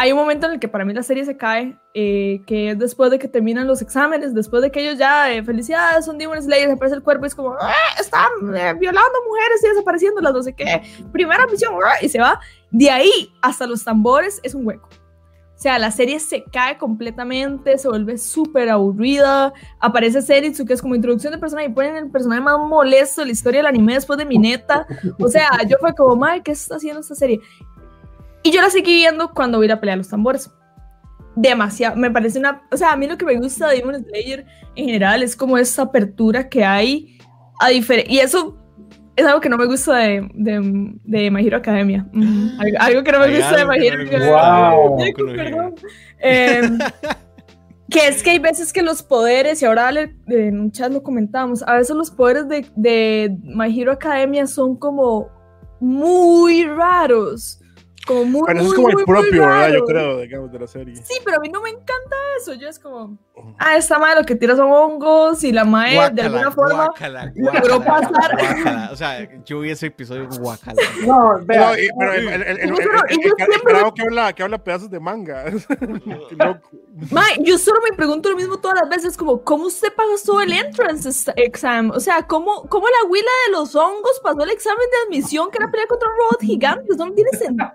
hay un momento en el que para mí la serie se cae, eh, que es después de que terminan los exámenes, después de que ellos ya, eh, felicidades, son Demon Slayers, aparece el cuerpo y es como, ah, están eh, violando mujeres y desapareciendo las no sé qué, primera misión, y se va. De ahí hasta los tambores es un hueco. O sea, la serie se cae completamente, se vuelve súper aburrida. Aparece Seritsu, que es como introducción de personaje, y ponen el personaje más molesto de la historia del anime después de Mineta. O sea, yo fue como, madre, ¿qué está haciendo esta serie? Y yo la seguí viendo cuando vi la pelea de los tambores. Demasiado, me parece una, o sea, a mí lo que me gusta de Demon Slayer en general es como esa apertura que hay a diferente, y eso es algo que no me gusta de, de, de My Hero Academia. algo, que no me gusta de My Hero Academia. Wow. Em, que es que hay veces que los poderes, y ahora en un chat lo comentamos, a veces los poderes de, de My Hero Academia son como muy raros como muy, pero eso es como el propio, ¿verdad? Yo creo, digamos, de la serie. Sí, pero a mí no me encanta eso. Yo es como, ah, esta madre lo que tira son hongos y la madre de alguna forma guácala, logró pasar. Guácala. O sea, yo vi ese episodio guacala. No, pero el, el, el, el, que habla, que habla pedazos de manga. Mae, yo solo me pregunto lo mismo todas las veces, como, ¿cómo usted pasó el entrance exam? O sea, ¿cómo, cómo la huila de los hongos pasó el examen de admisión que era pelea contra un robot gigante? Eso no tiene sentido.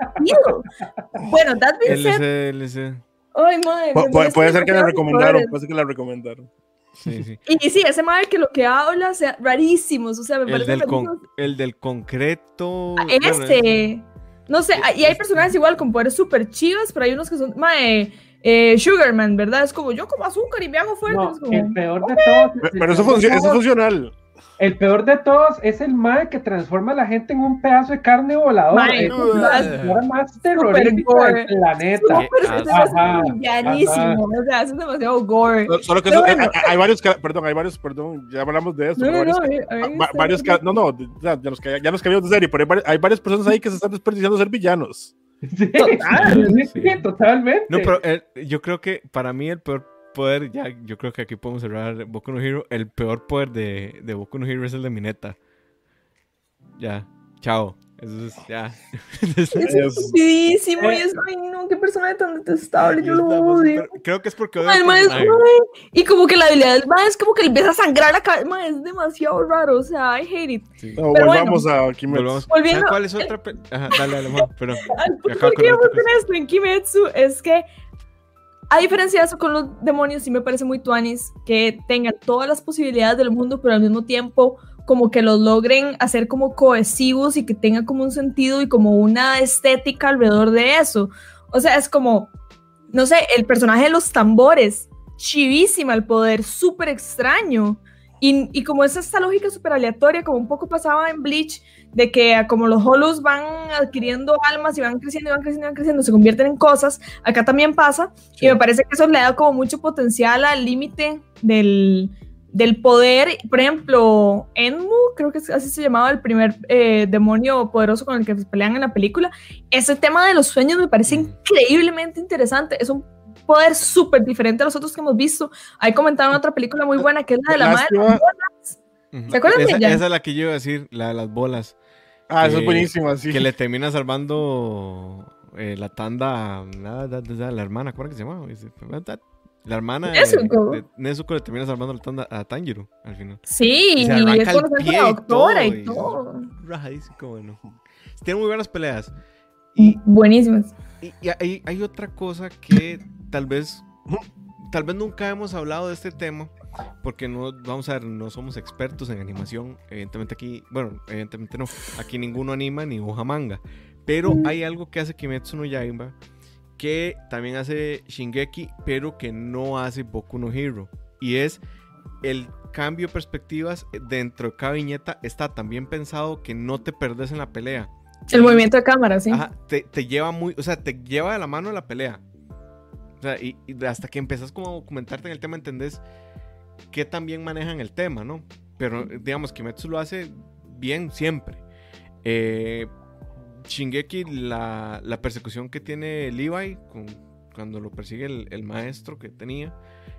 Bueno, that being said... Ay, madre, Pu puede ser que la recomendaron, puede ser que la recomendaron. Sí, sí. Y, sí, ese madre que lo que habla, o sea, rarísimos, o sea, me el Del con, el del concreto. Ah, este. No sé, y hay personajes igual con poderes súper chivas, pero hay unos que son, mae, eh, Sugarman, ¿verdad? Es como yo como azúcar y me hago fuerte. No, como, el peor de todo. Pero eso, funciona, eso es funcional. El peor de todos es el mae que transforma a la gente en un pedazo de carne voladora. es la más terrorífica del planeta. Villanísimo, o sea, es demasiado gore. Solo que eso, eh, hay, varios, perdón, hay varios, perdón, ya hablamos de eso. No, varios, no, varios, no, no, ya nos, ya nos cambiamos de serie, pero hay, hay, varias personas ahí que se están desperdiciando ser villanos. Sí, Total, sí, totalmente. No, pero eh, yo creo que para mí el peor poder, ya yo creo que aquí podemos cerrar Boku no Hero. El peor poder de, de Boku no Hero es el de Mineta. Ya. Chao. Eso es ya. Es estupidísimo y es, ay no, qué personaje tan detestable, yo lo odio. Creo que es porque odio al es- ay, y como que la habilidad del ma es como que le empieza a sangrar la cabeza, ma, es demasiado raro, o sea, I hate it. Sí. No, Pero volvamos a Kimetsu. Volvamos. Volviendo- ¿Saben cuál es otra? pe- Ajá, dale, dale, Juan, perdón. Al punto que en Kimetsu es que, a diferencia de eso con los demonios, sí me parece muy tuanis que tengan todas las posibilidades del mundo, pero al mismo tiempo como que los logren hacer como cohesivos y que tengan como un sentido y como una estética alrededor de eso. O sea, es como, no sé, el personaje de los tambores, chivísima el poder, súper extraño. Y, y como es esta lógica súper aleatoria, como un poco pasaba en Bleach, de que como los holos van adquiriendo almas y van creciendo y van creciendo y van creciendo, se convierten en cosas, acá también pasa. Y me parece que eso le da como mucho potencial al límite del, del poder. Por ejemplo, Enmu, creo que así se llamaba el primer eh, demonio poderoso con el que se pelean en la película. Ese tema de los sueños me parece Mm. increíblemente interesante. Es un poder súper diferente a los otros que hemos visto. Ahí comentaron otra película muy buena que es la de la madre. de las bolas. ¿Se acuerdan de esa, ella? esa es la que yo iba a decir, la de las bolas. Ah, eso es buenísimo, sí. Que le termina salvando eh, la tanda da- da- da- la hermana, ¿cómo era que se llamaba? La hermana de- Nezuko. de Nezuko le termina salvando la tanda a Tanjiro al final. Sí, Y y se arranca es el conocer la y doctora todo, y todo. Rajadísimo, bueno. Tiene muy buenas peleas. Y, Buenísimas. y- y hay, hay otra cosa que tal vez, tal vez nunca hemos hablado de este tema, porque no, vamos a ver, no somos expertos en animación. Evidentemente aquí, bueno, evidentemente no, aquí ninguno anima ni dibuja manga. Pero hay algo que hace Kimetsu no Yaiba que también hace Shingeki, pero que no hace Boku no Hero. Y es el cambio de perspectivas dentro de cada viñeta está tan bien pensado que no te perdes en la pelea. El movimiento de cámara, sí. Ajá, te, te lleva muy, o sea, te lleva de la mano la pelea. Sea, y, y hasta que empezás como a documentarte en el tema, entendés qué tan bien manejan el tema, ¿no? Pero digamos, Kimetsu lo hace bien siempre. Eh, Shingeki, la, la persecución que tiene Levi con- cuando lo persigue el, el maestro que tenía,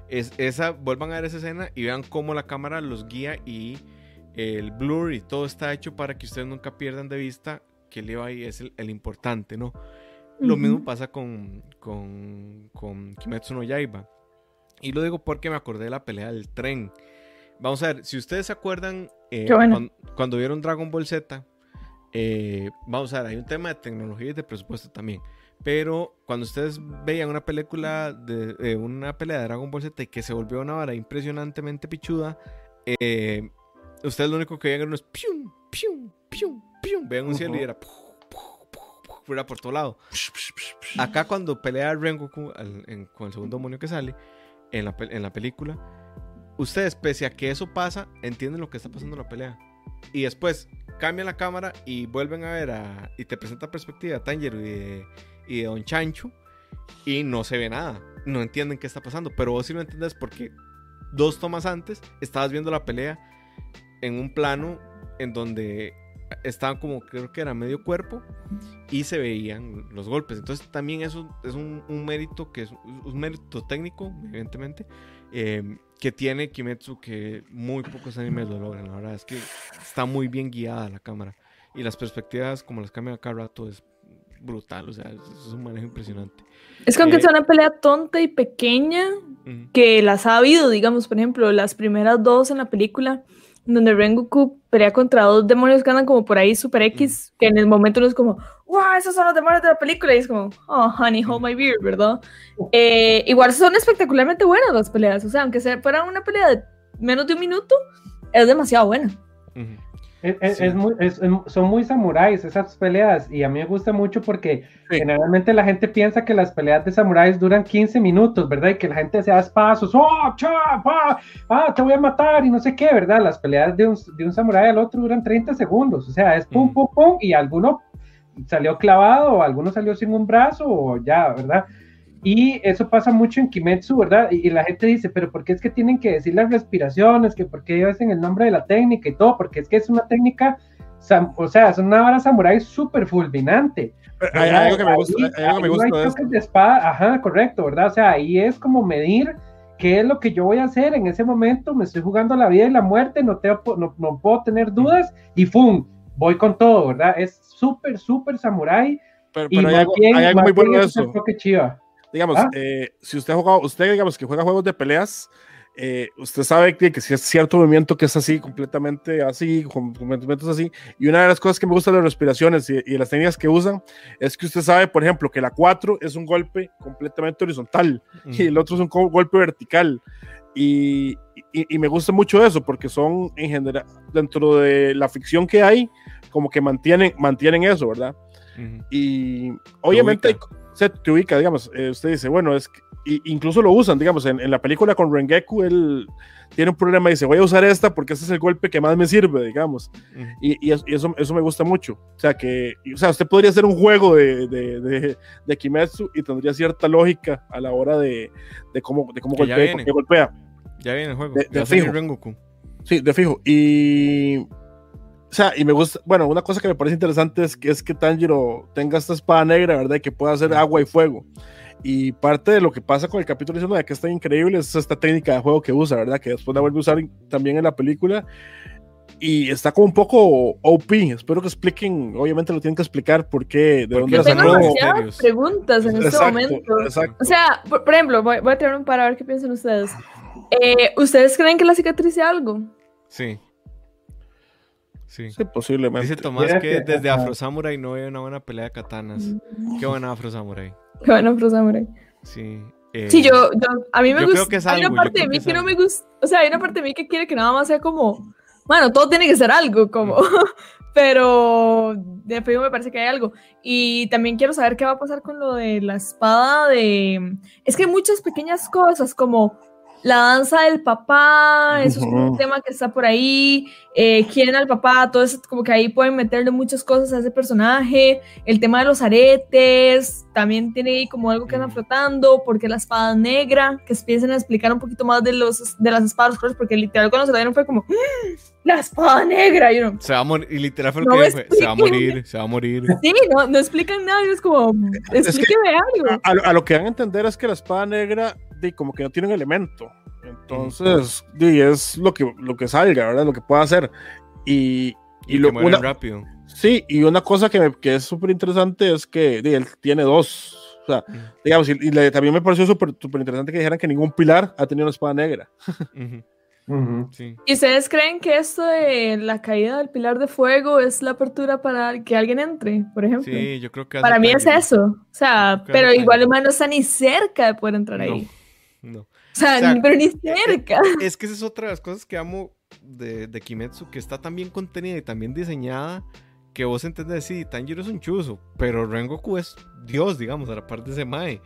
es esa, vuelvan a ver esa escena y vean cómo la cámara los guía y el blur y todo está hecho para que ustedes nunca pierdan de vista que Levi es el, el importante, ¿no? Lo mismo pasa con, con, con Kimetsu no Yaiba. Y lo digo porque me acordé de la pelea del tren. Vamos a ver, si ustedes se acuerdan, eh, bueno. cuando, vieron Dragon Ball Z, eh, vamos a ver, hay un tema de tecnología y de presupuesto también. Pero cuando ustedes veían una película de eh, una pelea de Dragon Ball Z y que se volvió una vara impresionantemente pichuda, eh, ustedes lo único que veían era unos pium, pium, pium, pium. Veían un cielo y era, era por todo lado. Acá cuando pelea Rengoku al- en- con el segundo demonio que sale en la, pel- en la película, ustedes, pese a que eso pasa, entienden lo que está pasando en la pelea. Y después cambian la cámara y vuelven a ver a, y te presenta perspectiva de Tanjiro y de, y de Don Chancho y no se ve nada. No entienden qué está pasando, pero vos sí lo entendés porque dos tomas antes estabas viendo la pelea en un plano en donde estaban como, creo que era medio cuerpo y se veían los golpes. Entonces también eso es un, un mérito que es un mérito técnico, evidentemente, eh, que tiene Kimetsu que muy pocos animes lo logran. La verdad es que está muy bien guiada la cámara y las perspectivas como las cambian cada rato es brutal, o sea, es, un manejo impresionante. Es que aunque Eh, sea una pelea tonta y pequeña, Ujú. que las ha habido, digamos, por ejemplo, las primeras dos en la película, donde Rengoku pelea contra dos demonios que andan como por ahí super X, que en el momento no es como, wow, esos son los demonios de la película, y es como, oh, honey, hold my beer, ¿verdad? Eh, igual son espectacularmente buenas las peleas, o sea, aunque sea fuera una pelea de menos de un minuto, es demasiado buena. Ujú. Es, es- Sí. es muy- es- es- son muy samuráis esas peleas y a mí me gusta mucho porque Sí. generalmente la gente piensa que las peleas de samuráis duran 15 minutos, ¿verdad? Y que la gente se da pasos, ¡oh, cha, pa! ¡ah, te voy a matar! y no sé qué, ¿verdad? Las peleas de un, de un samurái al otro duran 30 segundos, o sea, es pum, Mm. pum, pum, y alguno salió clavado, o alguno salió sin un brazo, o ya, ¿verdad? Y eso pasa mucho en Kimetsu, ¿verdad? Y, y la gente dice, pero ¿por qué es que tienen que decir las respiraciones? que ¿Por qué dicen el nombre de la técnica y todo? Porque es que es una técnica, o sea, es una vara samurái súper fulminante. Hay, hay algo que me gusta, hay algo que me no gusta hay toques de espada, ajá, correcto, ¿verdad? O sea, ahí es como medir qué es lo que yo voy a hacer en ese momento, me estoy jugando la vida y la muerte, no, tengo, no, no puedo tener dudas, y ¡fum! voy con todo, ¿verdad? Es súper, súper samurái. Pero, Y pero hay, más algo, bien- hay algo muy bueno de eso. chiva. Digamos, ¿Ah? eh, si usted ha jugado, usted digamos que juega juegos de peleas, eh, usted sabe que, que si es cierto movimiento que es así, completamente así, con, con movimientos así. Y una de las cosas que me gusta de las respiraciones y, y de las técnicas que usan es que usted sabe, por ejemplo, que la 4 es un golpe completamente horizontal y el otro es un golpe vertical. Y, y- y me gusta mucho eso porque son en general, dentro de la ficción que hay, como que mantienen, mantienen eso, ¿verdad? Y obviamente. Se te ubica, digamos, eh, usted dice, bueno, es que, incluso lo usan, digamos, en, en la película con Rengeku, él tiene un problema y dice, voy a usar esta porque este es el golpe que más me sirve, digamos, y, y es- y eso, eso me gusta mucho, o sea, que, o sea, usted podría hacer un juego de, de, de, de Kimetsu y tendría cierta lógica a la hora de, de cómo, de cómo ya golpea. Ya viene el juego. De- ya fijo. Rengoku. Sí, de fijo. Y. O sea, y me gusta. Bueno, una cosa que me parece interesante es que, es que Tanjiro tenga esta espada negra, ¿verdad? Y que pueda hacer agua y fuego. Y parte de lo que pasa con el capítulo 19, que está increíble, es esta técnica de juego que usa, ¿verdad? Que después la vuelve a usar también en la película. Y está como un poco OP. Espero que expliquen. Obviamente lo tienen que explicar por qué, de Porque dónde la sacó? demasiadas preguntas en este Exacto, momento. exacto. O sea, por, por ejemplo, voy, voy a tirar un par a ver qué piensan ustedes. Eh, ¿Ustedes creen que la cicatriz sea algo? Sí. Sí. Sí, posiblemente. Dice Tomás Mira que que- desde. Afro Samurai no hay una buena pelea de katanas. Qué buena Afro Samurai. Qué bueno, Pro Samurai. Sí. eh, Sí, yo, yo- a mí me gusta. hay una parte de mí que no me gusta. O sea, hay una parte de mí que quiere que nada más sea como. Bueno, todo tiene que ser algo, como. Pero de fijo me parece que hay algo. Y también quiero saber qué va a pasar con lo de la espada de. Es que hay muchas pequeñas cosas como la danza del papá, eso es un tema que está por ahí, eh, quieren al papá, todo eso, como que ahí pueden meterle muchas cosas a ese personaje, el tema de los aretes, también tiene ahí como algo que anda Ujú. flotando, porque la espada negra, que empiecen a explicar un poquito más de, los, de las espadas porque literal cuando se la dieron fue como, "¡Ah! la espada negra, y uno, Se va a morir. Y literal fue lo No que dijo, Se va a morir. Se va a morir. sí, no, no explican nada, y es como, explíqueme algo. a, lo- a lo que dan a entender es que la espada negra di, como que no tiene un elemento. Entonces, di, es lo que, lo que salga, ¿verdad? Lo que pueda hacer. Y, y Y lo, una, rápido. sí, y una cosa que, me- que es súper interesante es que di, él tiene dos. O sea, Mm. digamos, y, y le- también me pareció súper interesante que dijeran que ningún pilar ha tenido una espada negra. Ujú, Ujú. Sí. ¿Y ustedes creen que esto de la caída del pilar de fuego es la apertura para que alguien entre, por ejemplo? Sí, yo creo que. Para mí es Tanjiro. eso. O sea, pero igual el man no está ni cerca de poder entrar ahí. No. O sea, O sea, pero ni eh, cerca. Es que esa es otra de las cosas que amo de, de Kimetsu, que está tan bien contenida y tan bien diseñada que vos entendés, sí, Tanjiro es un chuzo, pero Rengoku es Dios, digamos, a la parte de ese Mae.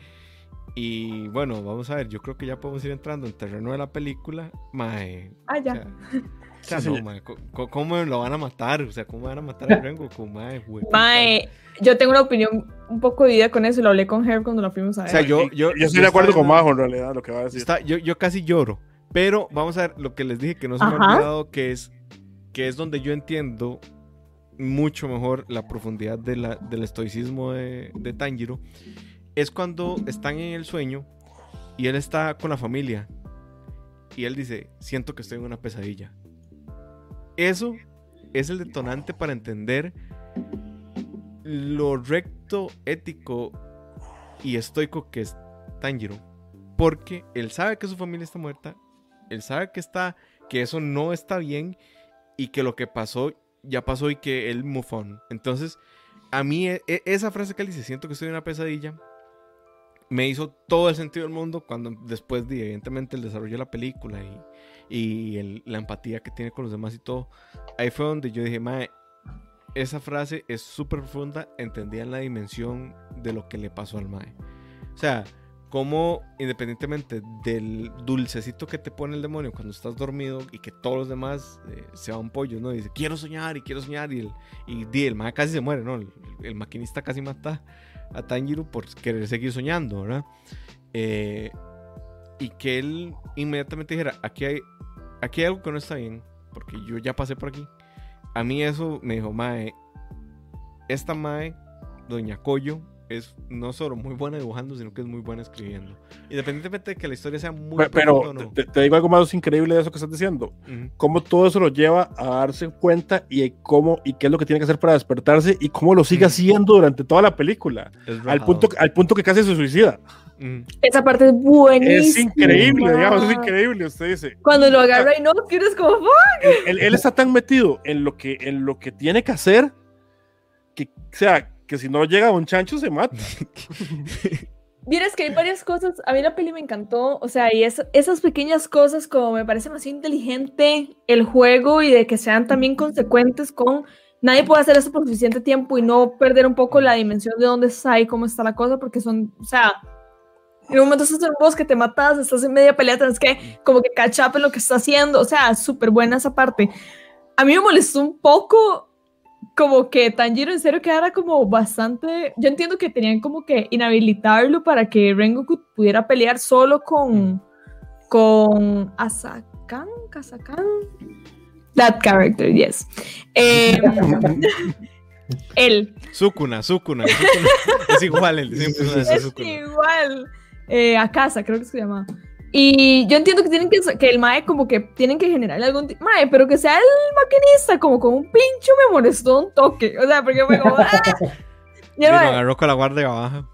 Y bueno, vamos a ver, yo creo que ya podemos ir entrando en terreno de la película. Mae. Ah, ya. sea, o sea, Sí, no, mae, ¿cómo lo van a matar? O sea, ¿cómo van a matar a Rengoku? Mae, güey. Mae, yo tengo una opinión un poco dividida con eso lo hablé con Herb cuando la fuimos a O ver. sea, yo, yo, yo estoy de acuerdo con Majo, en realidad, lo que va a decir. Está- yo, yo casi lloro. Pero vamos a ver lo que les dije que no se me ha olvidado, que es, que es donde yo entiendo mucho mejor la profundidad de la- del estoicismo de, de Tanjiro. Es cuando están en el sueño y él está con la familia. Y él dice, siento que estoy en una pesadilla. Eso es el detonante para entender lo recto, ético y estoico que es Tanjiro. Porque él sabe que su familia está muerta, él sabe que está, que eso no está bien y que lo que pasó ya pasó y que él on. Entonces, a mí e- e- esa frase que él dice, siento que estoy en una pesadilla, me hizo todo el sentido del mundo cuando después de, evidentemente, el desarrollo de la película y, y el- la empatía que tiene con los demás y todo, ahí fue donde yo dije, mae, esa frase es súper profunda, entendían la dimensión de lo que le pasó al mae. O sea, como independientemente del dulcecito que te pone el demonio cuando estás dormido y que todos los demás eh, se van pollos, ¿no? Dice, quiero soñar y quiero soñar y el, y, di, el mae casi se muere, ¿no? El, el maquinista casi mata a Tanjiro por querer seguir soñando, ¿verdad? Eh, y que él inmediatamente dijera, aquí hay, aquí hay algo que no está bien, porque yo ya pasé por aquí. A mí eso me dijo, Mae, esta Mae, Doña Coyo, es no solo muy buena dibujando, sino que es muy buena escribiendo. Independientemente de que la historia sea muy Pe- Pero profunda o no. te, te digo algo más increíble de eso que estás diciendo. Ujú. Cómo todo eso lo lleva a darse cuenta y cómo y qué es lo que tiene que hacer para despertarse y cómo lo sigue Ujú. haciendo durante toda la película. Al punto, al punto que casi se suicida. Ujú. Esa parte es buenísima. Es increíble, digamos, es increíble. Usted dice. Cuando lo agarra y no, eres como, "Fuck". Él, él- él está tan metido en lo que en lo que tiene que hacer que, o sea, que si no llega a un chancho se mata. Vieras que hay varias cosas. A mí la peli me encantó. O sea, y es- esas pequeñas cosas, como me parece más inteligente el juego y de que sean también consecuentes con. Nadie puede hacer eso por suficiente tiempo y no perder un poco la dimensión de dónde está y cómo está la cosa, porque son. O sea, en un momento estás en un bosque, te matas, estás en media pelea, tienes que como que en lo que está haciendo. O sea, súper buena esa parte. A mí me molestó un poco como que Tanjiro en serio quedara como bastante. Yo entiendo que tenían como que inhabilitarlo para que Rengoku pudiera pelear solo con. con Asakan, Kasakan. That character, yes. Eh, él. Sukuna, Sukuna, Sukuna. es igual de Es Sukuna. igual. Eh, a casa, creo que se llama. Y yo entiendo que tienen que, que el Mae como que tienen que generar algún Mae, pero que sea el maquinista como con un pincho me molestó un toque. O sea, porque fue como, ¡ah! Y el lo mae, agarró con la guardia baja.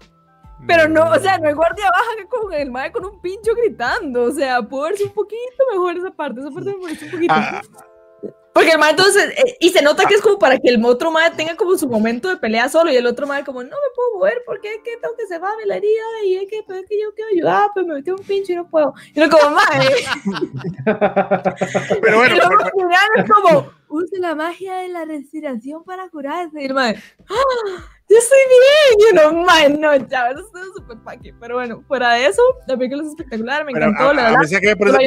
pero no, o sea, no hay guardia baja que con el Mae con un pincho gritando. O sea, pudo verse un poquito mejor esa parte. Esa parte me molestó un poquito. Ah, Porque el mae entonces, eh, y se nota que es como para que el otro mae tenga como su momento de pelea solo y el otro mae como, no me puedo mover porque es que tengo que cerrarme la herida y es que, pero es que yo quiero ayudar, pero me metí un pinche y no puedo. Y uno como, mae, pero bueno, y luego pero- es como, use la magia de la respiración para curarse. Y el mae, ¡Ah! yo estoy bien. Y uno, mae, no, ya, eso estuvo súper paqui. Pero bueno, fuera de eso, la película es espectacular, me pero encantó, a- la a verdad. mí sí que me parece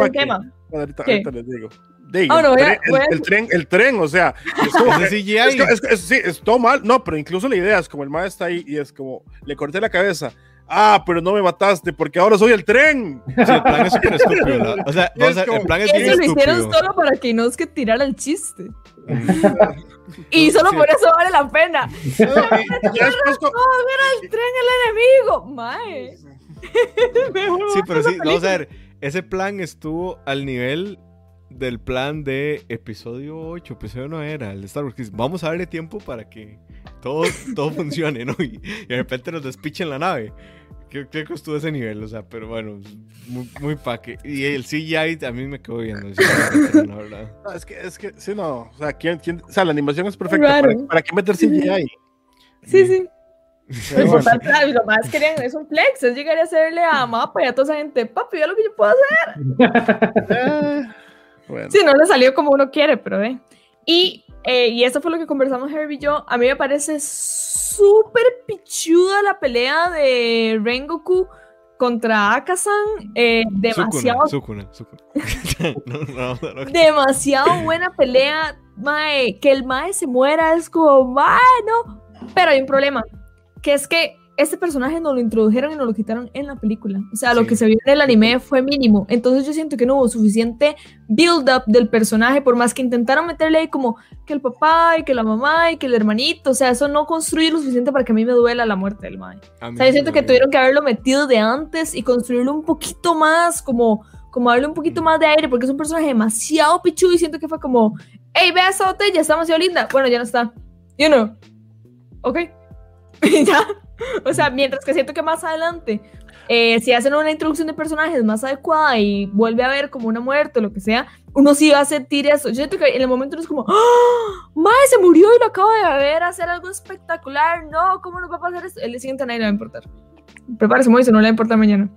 digo. De, Ah, el, no, tren, el- tren, el tren, o sea, es como- es sí, es todo mal. No, pero incluso la idea es como el maestro está ahí y es como, le corté la cabeza. Ah, pero no me mataste porque ahora soy el tren. Sí, el plan es súper estúpido. la- O sea, es a el plan es bien Eso lo hicieron estúpido. solo para que no es que tirara el chiste. Y solo Sí. por eso vale la pena. No, y ya después co- ¡Oh, mira el tren, el enemigo! ¡Mae! Sí, pero sí, vamos a ver. Ese plan estuvo al nivel del plan de episodio 8, episodio 9 era el de Star Wars. Vamos a darle tiempo para que todo, todo funcione, ¿no? Y, y de repente nos despichen la nave. Creo, creo que estuvo a ese nivel, o sea, pero bueno, muy, muy paque. Y el CGI a mí me quedó viendo, la verdad. no, es que, es que, sí, no. O sea, ¿quién, quién, o sea la animación es perfecta. ¿Para, ¿Para qué meter CGI? Sí, sí. Lo Pero bueno. importante, ¿sabes? lo más querían es un flex, es llegar a hacerle a Mapa y a toda esa gente, papi, vea lo que yo puedo hacer. Bueno. Sí, no le salió como uno quiere, pero eh. Y, eh, y eso fue lo que conversamos Herbie y yo. A mí me parece súper pichuda la pelea de Rengoku contra Akasan. eh, demasiado Sukuna, Sukuna, Sukuna. no, no, no, no. demasiado buena pelea, mae, que el mae se muera es como, mae, no, pero hay un problema, que es que este personaje no lo introdujeron y no lo quitaron en la película, o sea, lo Sí. que se vio en el anime fue mínimo, entonces yo siento que no hubo suficiente build-up del personaje, por más que intentaron meterle ahí como que el papá y que la mamá y que el hermanito, o sea, eso no construye lo suficiente para que a mí me duela la muerte del mae. O sea, yo siento que tuvieron que haberlo metido de antes y construirlo un poquito más, como, como darle un poquito más de aire, porque es un personaje demasiado pichudo y siento que fue como, hey, ve a esa botella, está demasiado linda. Bueno, ya no está. You know. Ok. Ya. O sea, mientras que siento que más adelante, eh, si hacen una introducción de personajes más adecuada y vuelve a ver como una muerte o lo que sea, uno sí va a sentir eso. Yo siento que en el momento no es como, ¡Ah! ¡Mae, se murió y lo acabo de ver hacer algo espectacular! No, ¿cómo nos va a pasar esto? El siguiente a nadie le va a importar. Prepárese, Moisés, no le va a importar mañana.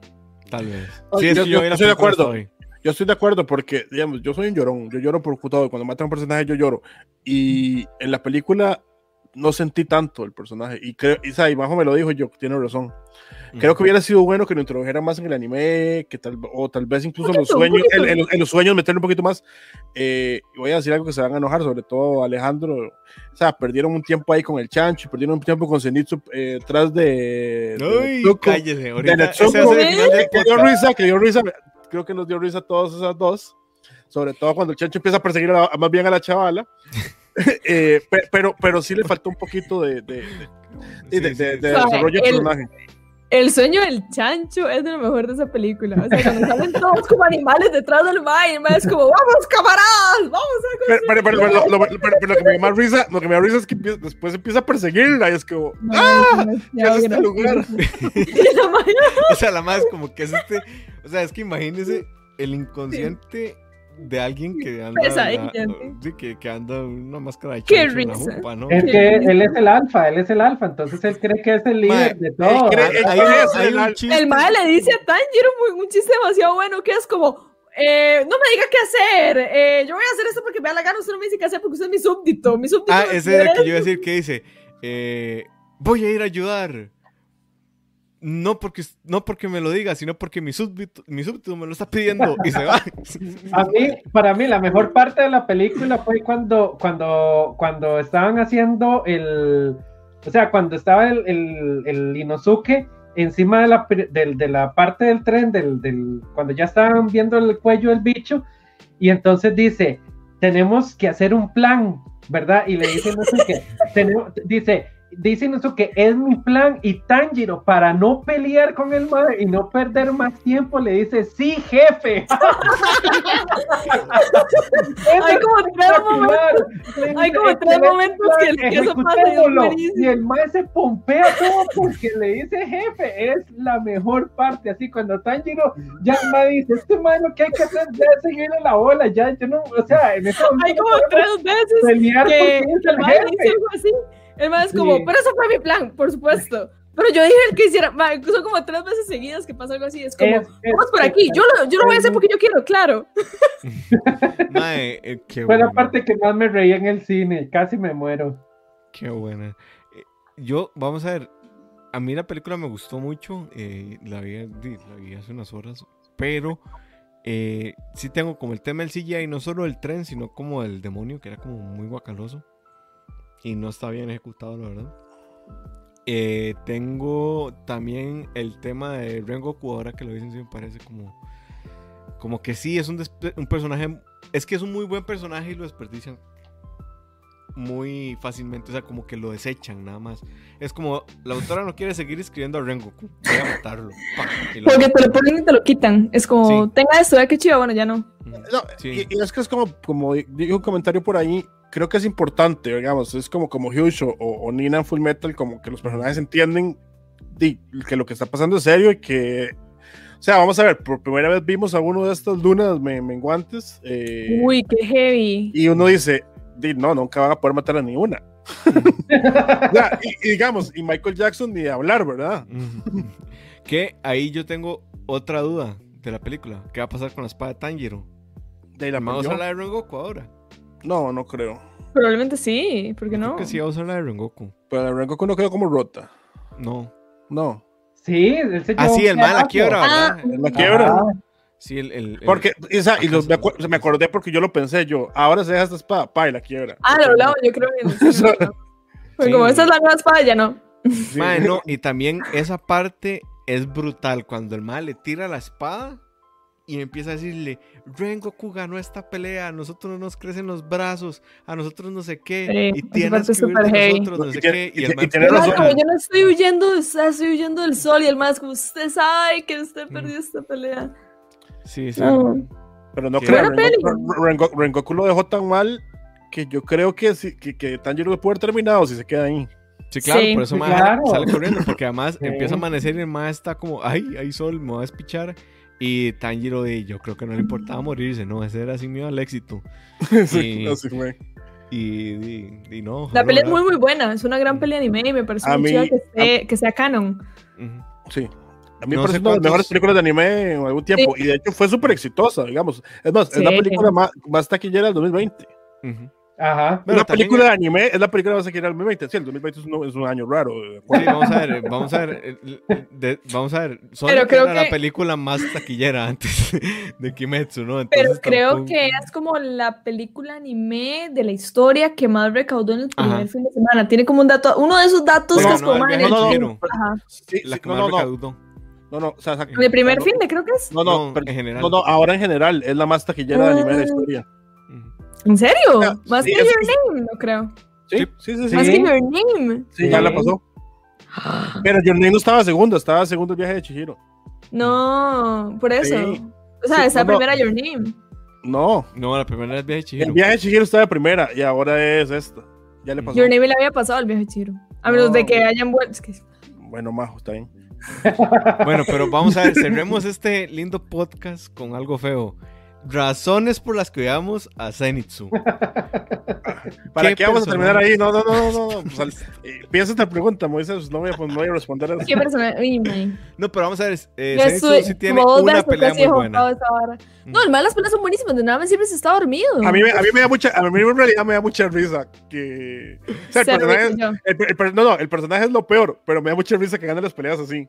Tal vez. Ay, Sí, es yo- yo la estoy de acuerdo. hoy. Yo estoy de acuerdo porque, digamos, yo soy un llorón. Yo lloro por todo. Cuando matan a un personaje, yo lloro. Y en la película no sentí tanto el personaje. Y creo, y, y Majo me lo dijo yo, tiene razón. Creo que hubiera sido bueno que lo introdujeran más en el anime, que tal, o tal vez incluso en los sueños, en, en los- en los sueños meterle un poquito más. Eh, voy a decir algo que se van a enojar, sobre todo Alejandro. O sea, perdieron un tiempo ahí con el Chancho, perdieron un tiempo con Zenitsu eh, tras de. Uy, cállese. de Ahorita, ese Netsuko, va a ser el final del que dio risa, que dio risa. Creo que nos dio risa a todos esas dos. Sobre todo cuando el Chancho empieza a perseguir a la- más bien a la chavala. Eh, pe- pero, pero sí le faltó un poquito de, de, de- de- de- desarrollo de el- personaje. El sueño del chancho es de lo mejor de esa película. O sea, cuando salen todos como animales detrás del mae, y el mae es como, vamos, camaradas, vamos a Pero, pero, pero, pero lo, lo- pero- pero lo que me da más risa, lo que me da risa es que empieza- después empieza a perseguirla y es como, No, ¡ah! ¿Qué es este lugar? O sea, la más como que es este. O sea, es que imagínese el inconsciente de alguien que anda. La- sí. sí, que, que anda una máscara de Qué chancho en la risa. jupa, ¿no? Es que él es el alfa, él es el alfa, entonces él cree que es el líder de todo. el un al- chiste. El mae le dice a Tanjiro un, un chiste demasiado bueno que es como, eh, no me diga qué hacer, eh, yo voy a hacer esto porque me da la gana, usted no me dice qué hacer porque usted es mi súbdito, mi súbdito. Ah, ese es el que quiere". yo iba a decir que dice: eh, Voy a ir a ayudar. No porque, no porque me lo diga, sino porque mi súbdito, me lo está pidiendo y se va. Para mí, la mejor parte de la película fue cuando, cuando, cuando estaban haciendo el, o sea, cuando estaba el, el, el Inosuke encima de la, de la parte del tren, del, del, cuando ya estaban viendo el cuello del bicho, y entonces dice, tenemos que hacer un plan, ¿verdad? Y le dice tenemos, dice, dice Inosuke, es mi plan, y Tanjiro, para no pelear con el madre y no perder más tiempo, le dice, sí, jefe. Hay como tres momentos, hay como tres momentos que, el- que eso pasa y el mae se pompea todo porque le dice jefe, es la mejor parte. Así cuando Tanjiro ya mae dice, este mae lo que hay que hacer ya es seguirle la bola, ya yo no, o sea, en ese Hay momento como no tres veces pelear que porque es el el dice jefe. algo así. El mae es como, Sí. pero eso fue mi plan, por supuesto. Pero yo dije el que hiciera, mae, son como tres veces seguidas que pasa algo así. Es como, Es- es- vamos por aquí, yo lo, yo lo voy a hacer porque yo quiero, claro. Mae, eh, qué Fue la parte que más me reía en el cine, casi me muero. Qué buena. Eh, Yo, vamos a ver, a mí la película me gustó mucho, eh, la, vi, di- la vi hace unas horas, pero eh, sí tengo como el tema del CGI, no solo el tren, sino como el demonio, que era como muy guacaloso y no está bien ejecutado, la verdad. Eh, tengo también el tema de Rengoku, ahora que lo dicen, sí me parece como, como que sí, es un, un personaje, es que es un muy buen personaje y lo desperdician muy fácilmente, o sea, como que lo desechan nada más. Es como, la autora no quiere seguir escribiendo a Rengoku, voy a matarlo. lo Porque mata. te lo ponen y te lo quitan. Es como, Sí. tenga esto, ya que chido, bueno, ya no. No, Sí. y, y es que es como, como dijo un comentario por ahí, creo que es importante, digamos, es como, como Huge o, o Nina en Full Metal, como que los personajes entienden di, que lo que está pasando es serio y que, o sea, vamos a ver, por primera vez vimos a uno de estas lunas me- menguantes eh, Uy, qué heavy. y uno dice, di, no, nunca van a poder matar a ni una. Sea, y, y digamos, y Michael Jackson ni hablar, ¿verdad? Que ahí yo tengo otra duda de la película. ¿Qué va a pasar con la espada de Tanjiro? De la ¿Vamos a la de Rengoku ahora? No, no creo. Probablemente sí, ¿por qué Creo no? que sí va a usar la de Rengoku. Pero la Rengoku no quedó como rota. No. No. Sí, él se Ah, sí, un el mal la quiebra, Ah. ¿verdad? La quiebra. Sí, el. el- el- Porque, o sea, y los- me, Acaso. acu- me acordé porque yo lo pensé yo. Ahora se deja esta espada, pa, y la quiebra. Ah, lo hablamos, yo creo que. Porque como Sí. esta es la nueva espada, ya no. Sí. Mae, no, y también esa parte es brutal cuando el mal le tira la espada y empieza a decirle, Rengoku ganó esta pelea, a nosotros no nos crecen los brazos, a nosotros no sé qué, Sí, y tienes que huir de nosotros, no Y sé tiene- qué, y y el ti- man y tiene Además, razón. como yo no estoy huyendo, estoy huyendo del sol y el más como usted sabe que usted perdió esta pelea. Sí, sí. No. Pero no Sí. creo. Rengoku, Rengoku- Rengoku lo dejó tan mal que yo creo que, sí- que, que Tanjiro lo puede haber terminado si se queda ahí. Sí, claro, Sí, por eso claro. sale corriendo, porque además Sí. empieza a amanecer y el mae está como, ay, hay sol, me voy a despichar. Y Tanjiro, de, yo creo que no le importaba morirse, no, ese era sin miedo al éxito. Sí, Sí. así fue. Y, y- y no. La pelea es muy, muy buena. Es una gran pelea de anime y me parece A muy mí- chida que, esté- que sea canon. Sí. A mí No me parece sé una de las mejores películas de anime en algún tiempo. Y de hecho fue súper exitosa, digamos. Es más, es la Sí. película más, más taquillera del 2020. Ujú. Ajá. Pero una película de anime es la película más taquillera del 2020. Sí, el 2020 es un, es un año raro. acuerdo. Sí, vamos a ver, vamos a ver, eh, de- vamos a ver. Sonic Pero creo era la que- película más taquillera antes de Kimetsu, ¿no? Pero Entonces creo tampoco- que es como la película anime de la historia que más recaudó en el primer Ajá. fin de semana. Tiene como un dato, uno de esos datos Bueno, que es no, como el no, no, el- Ajá. Sí, la que no, más no, no, recaudó. no, no, o sea. De primer No, fin de creo que es. No, no, No, pero- en general. no, no, ahora en general es la más taquillera de anime de la Ah. historia. ¿En serio? Más sí, que Your Name, no creo. Sí, sí, sí. sí. Más Sí. que Your Name. Sí, ya la pasó. Pero Your Name no estaba segundo, estaba segundo el viaje de Chihiro. No, por eso. Sí. O sea, Sí, esa no, no. primera Your Name. No, No, la primera es viaje de Chihiro. el viaje de Chihiro estaba de primera y ahora es esta. Ya le pasó. Your Name le había pasado al viaje Chiro. A menos No. de que hayan vuelto. Es que Bueno, majo, está bien. Bueno, pero vamos a ver, cerremos este lindo podcast con algo feo. Razones por las que odiamos a Zenitsu. ¿Para ¿Qué qué, vamos a terminar personaje? ahí? No, no, no, no. no. Pues, al- eh, piensa esta pregunta, Moisés. No voy a, no voy a responder a eso. ¿Qué persona? Uy, man. No, pero vamos a ver, eh, Zenitsu sí tiene una pelea muy buena. vara. No, el mal las peleas son buenísimas. De nada me sirve si está dormido. A mí, me- a mí me da mucha, a mí en realidad me da mucha risa que... O sea, el personaje, el no, no, el personaje es lo peor, pero me da mucha risa que gane las peleas así.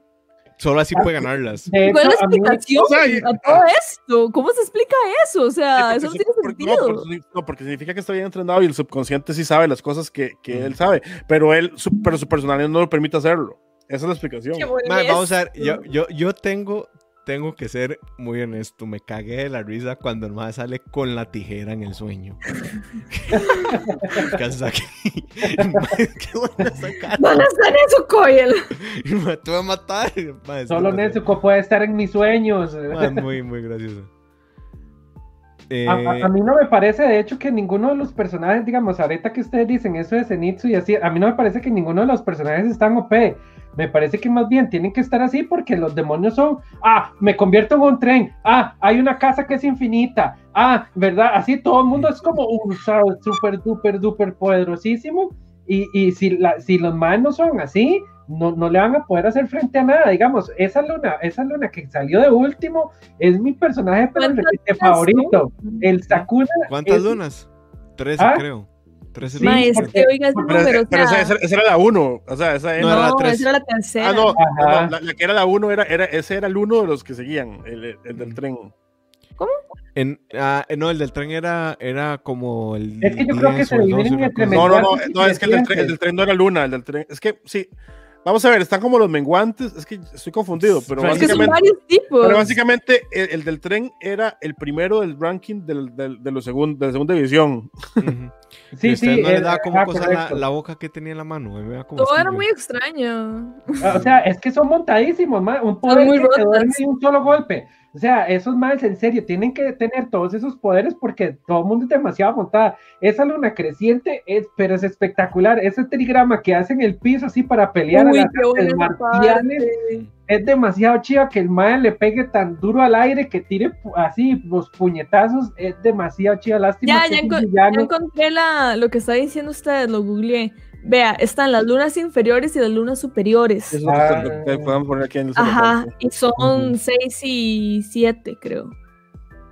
Solo así puede ganarlas. ¿Cuál es la explicación a todo esto? ¿Cómo se explica eso? O sea, eso no tiene no, sentido. porque- no, porque significa que está bien entrenado y el subconsciente sí sabe las cosas que, que él sabe, pero él, su, pero su personalidad no lo permite hacerlo. Esa es la explicación. Mae, vamos a ver, yo, yo, yo tengo, tengo que ser muy honesto. Me cagué de la risa cuando el mae sale con la tijera en el sueño. Kazaki. Qué buena esa cara. ¿Dónde está Coyle? Mae, Te voy a matar. Mae, Solo Nezuko puede estar en mis sueños. mae, muy, muy gracioso. Eh, A, a- a mí no me parece, de hecho, que ninguno de los personajes, digamos, ahorita que ustedes dicen eso de Zenitsu y así, a mí no me parece que ninguno de los personajes están OP. Me parece que más bien tienen que estar así porque los demonios son, ah, me convierto en un tren, ah, hay una casa que es infinita, ah, ¿verdad? Así todo el mundo es como un súper, duper, duper poderosísimo. Y, y si, la, si los manos no son así, no, no le van a poder hacer frente a nada. Digamos, esa luna, esa luna que salió de último es mi personaje pero ¿Cuántas repite, lunas favorito. son? El Sakuna. ¿Cuántas es- lunas? Trece, ¿Ah? creo. Sí, porque- oiga ese Pero, esa, sea, esa- esa era la 1, o sea, esa era... la no, tres. esa era la tercera. Ah, no, la, la que era la 1 era, era, ese era el uno de los que seguían, el, el del tren. En, ah, eh, no, el del tren era, era como el. Es que yo creo que 10 se o el dividen 12, una entre cosa No, no, no, no, es que el del, tren, el del tren no era luna, el del tren, es que sí, vamos a ver, están como los menguantes, es que estoy confundido, pero Es Es que son básicamente, varios tipos. pero básicamente el, el del tren era el primero del ranking del, del, de, los segun- de la segunda división. Ujú. Sí, ¿Y sí. no les eh, da como ajá, cosa la, la boca que tenía en la mano. Todo era muy extraño. O sea, es que son montadísimos, ma, un poder muy que te duerme de un solo golpe. O sea, esos más en serio tienen que tener todos esos poderes porque todo el mundo es demasiado montada. Esa luna creciente es, pero es espectacular. Ese trigrama que hacen en el piso así para pelear Uy, a las parte. es demasiado chido que el mae le pegue tan duro al aire que tire así los puñetazos. Es demasiado chido. Lástima Ya, que ya, enco- ya encontré la, lo que está diciendo usted, lo googleé. Vea, están las lunas inferiores y las lunas superiores. Eso es lo que, Ah. lo que podemos poner aquí en el Ajá, y son Ujú. 6 y 7, creo.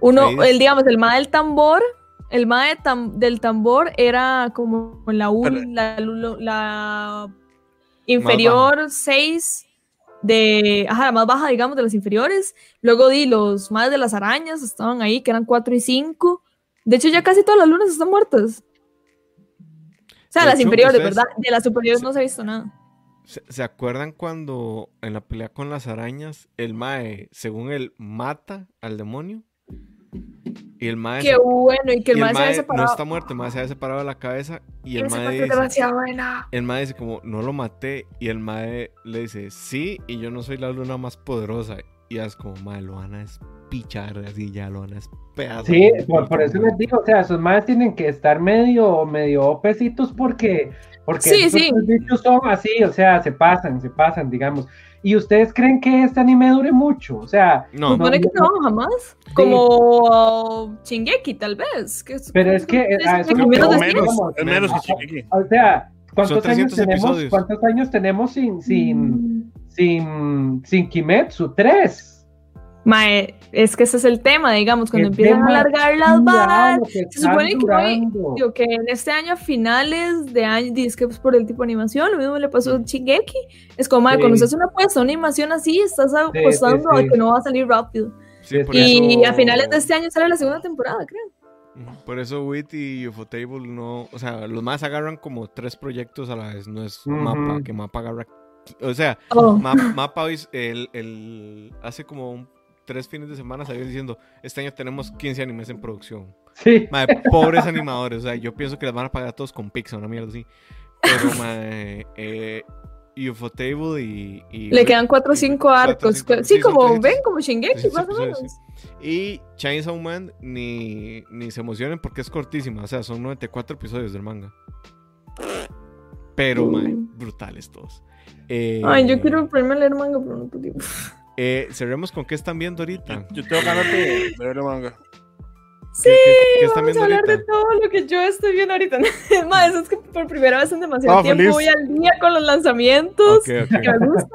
Uno, Seis. el, digamos, el ma del tambor, el ma de tam- del tambor era como la, un- la inferior 6 de, ajá, la más baja, digamos, de las inferiores. Luego di los más de las arañas, estaban ahí, que eran 4 y 5. De hecho, ya casi todas las lunas están muertas. O sea, De las hecho, inferiores, ustedes- ¿verdad? De las superiores no se ha visto nada. ¿Se, se acuerdan cuando en la pelea con las arañas, el Mae, según él, mata al demonio? Y el Mae, Qué se- bueno, y que y el el mae se había Mae separado. no está muerto, el Mae se había separado de la cabeza y el Mae dice, demasiado buena. el Mae dice como, no lo maté y el Mae le dice, sí, y yo no soy la luna más poderosa. Y es como, Mae, lo van a espichar así, ya lo van a. Sí, por, por eso les digo, o sea, esos más tienen que estar medio, medio opecitos porque, porque Sí, esos sí. bichos son así, o sea, se pasan, se pasan, digamos. ¿Y ustedes creen que este anime dure mucho? O sea, No, Supone que no, jamás. Como uh, Shingeki, tal vez. que es- Pero es que, es- a es eso como me menos menos, 100. es menos que Ajá. Shingeki. o sea, ¿cuántos años 300 tenemos? ¿Cuántos años tenemos sin, sin, Mm. sin, sin Kimetsu? Tres. Mae, es que ese es el tema, digamos, cuando Es empiezan a alargar las lo que Se supone que hoy, digo, que en este año, a finales de año, dice que es por el tipo de animación, lo mismo le pasó a Shingeki. Es como, mae, Sí. cuando haces una puesta, una animación así, estás apostando sí, a sí. que no va a salir rápido. Y eso- a finales de este año sale la segunda temporada, creo. Ujú, Por eso Wit y Ufotable no, o sea, los más agarran como tres proyectos a la vez, no es Ujú. mapa, que mapa agarra, o sea, Oh. Ma- mapa hoy, el, el- hace como un- tres fines de semana salió diciendo, este año tenemos 15 animes en producción. Sí. Mae, pobres animadores, o sea, yo pienso que les van a pagar a todos con Pixar, una mierda así. Pero, mae, eh, Ufotable y, y. Le quedan 4 o 5 cuatro o arcos. cinco- Sí, como ven, como Shingeki, más o menos. sí. Y Chainsaw Man, ni, ni se emocionen porque es cortísima. O sea, son 94 episodios del manga. Pero, mae, brutales todos. Eh, Ay, yo quiero ponerme a leer manga, pero no puedo. Eh, cerremos con qué están viendo ahorita. Yo tengo ganas de, de ver el manga. Sí, ¿Qué- qué- vamos a hablar de ahorita? todo lo que yo estoy viendo ahorita. Más, eso es que por primera vez en demasiado Ah, tiempo feliz. voy al día con los lanzamientos Ok, ok. que me gustan.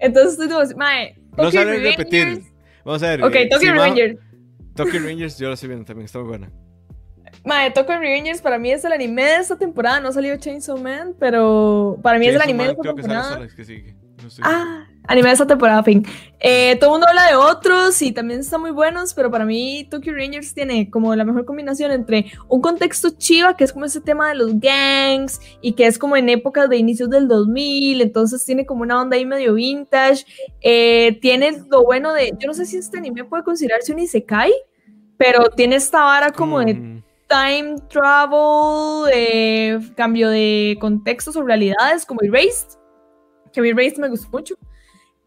Entonces estoy como, mae, No saben repetir. Vamos a ver. Ok, eh, Tokyo si Revengers. Tokyo Rangers, yo la estoy viendo también, está muy buena. Mae, Tokyo Revengers para mí es el anime de esta temporada. No ha salido Chainsaw Man, pero para mí es el Chainsaw anime de Man esta creo que sale temporada. sola, es que sigue. No estoy- Ah, anime de esta temporada, fin. Eh, todo el mundo habla de otros y también están muy buenos, pero para mí Tokyo Rangers tiene como la mejor combinación entre un contexto chiva, que es como ese tema de los gangs y que es como en épocas de inicios del 2000, entonces tiene como una onda ahí medio vintage. Eh, tiene lo bueno de, yo no sé si este anime puede considerarse un isekai, pero tiene esta vara como de Mm, time travel, eh, cambio de contextos o realidades, como Erased, que a mí Erased me gustó mucho.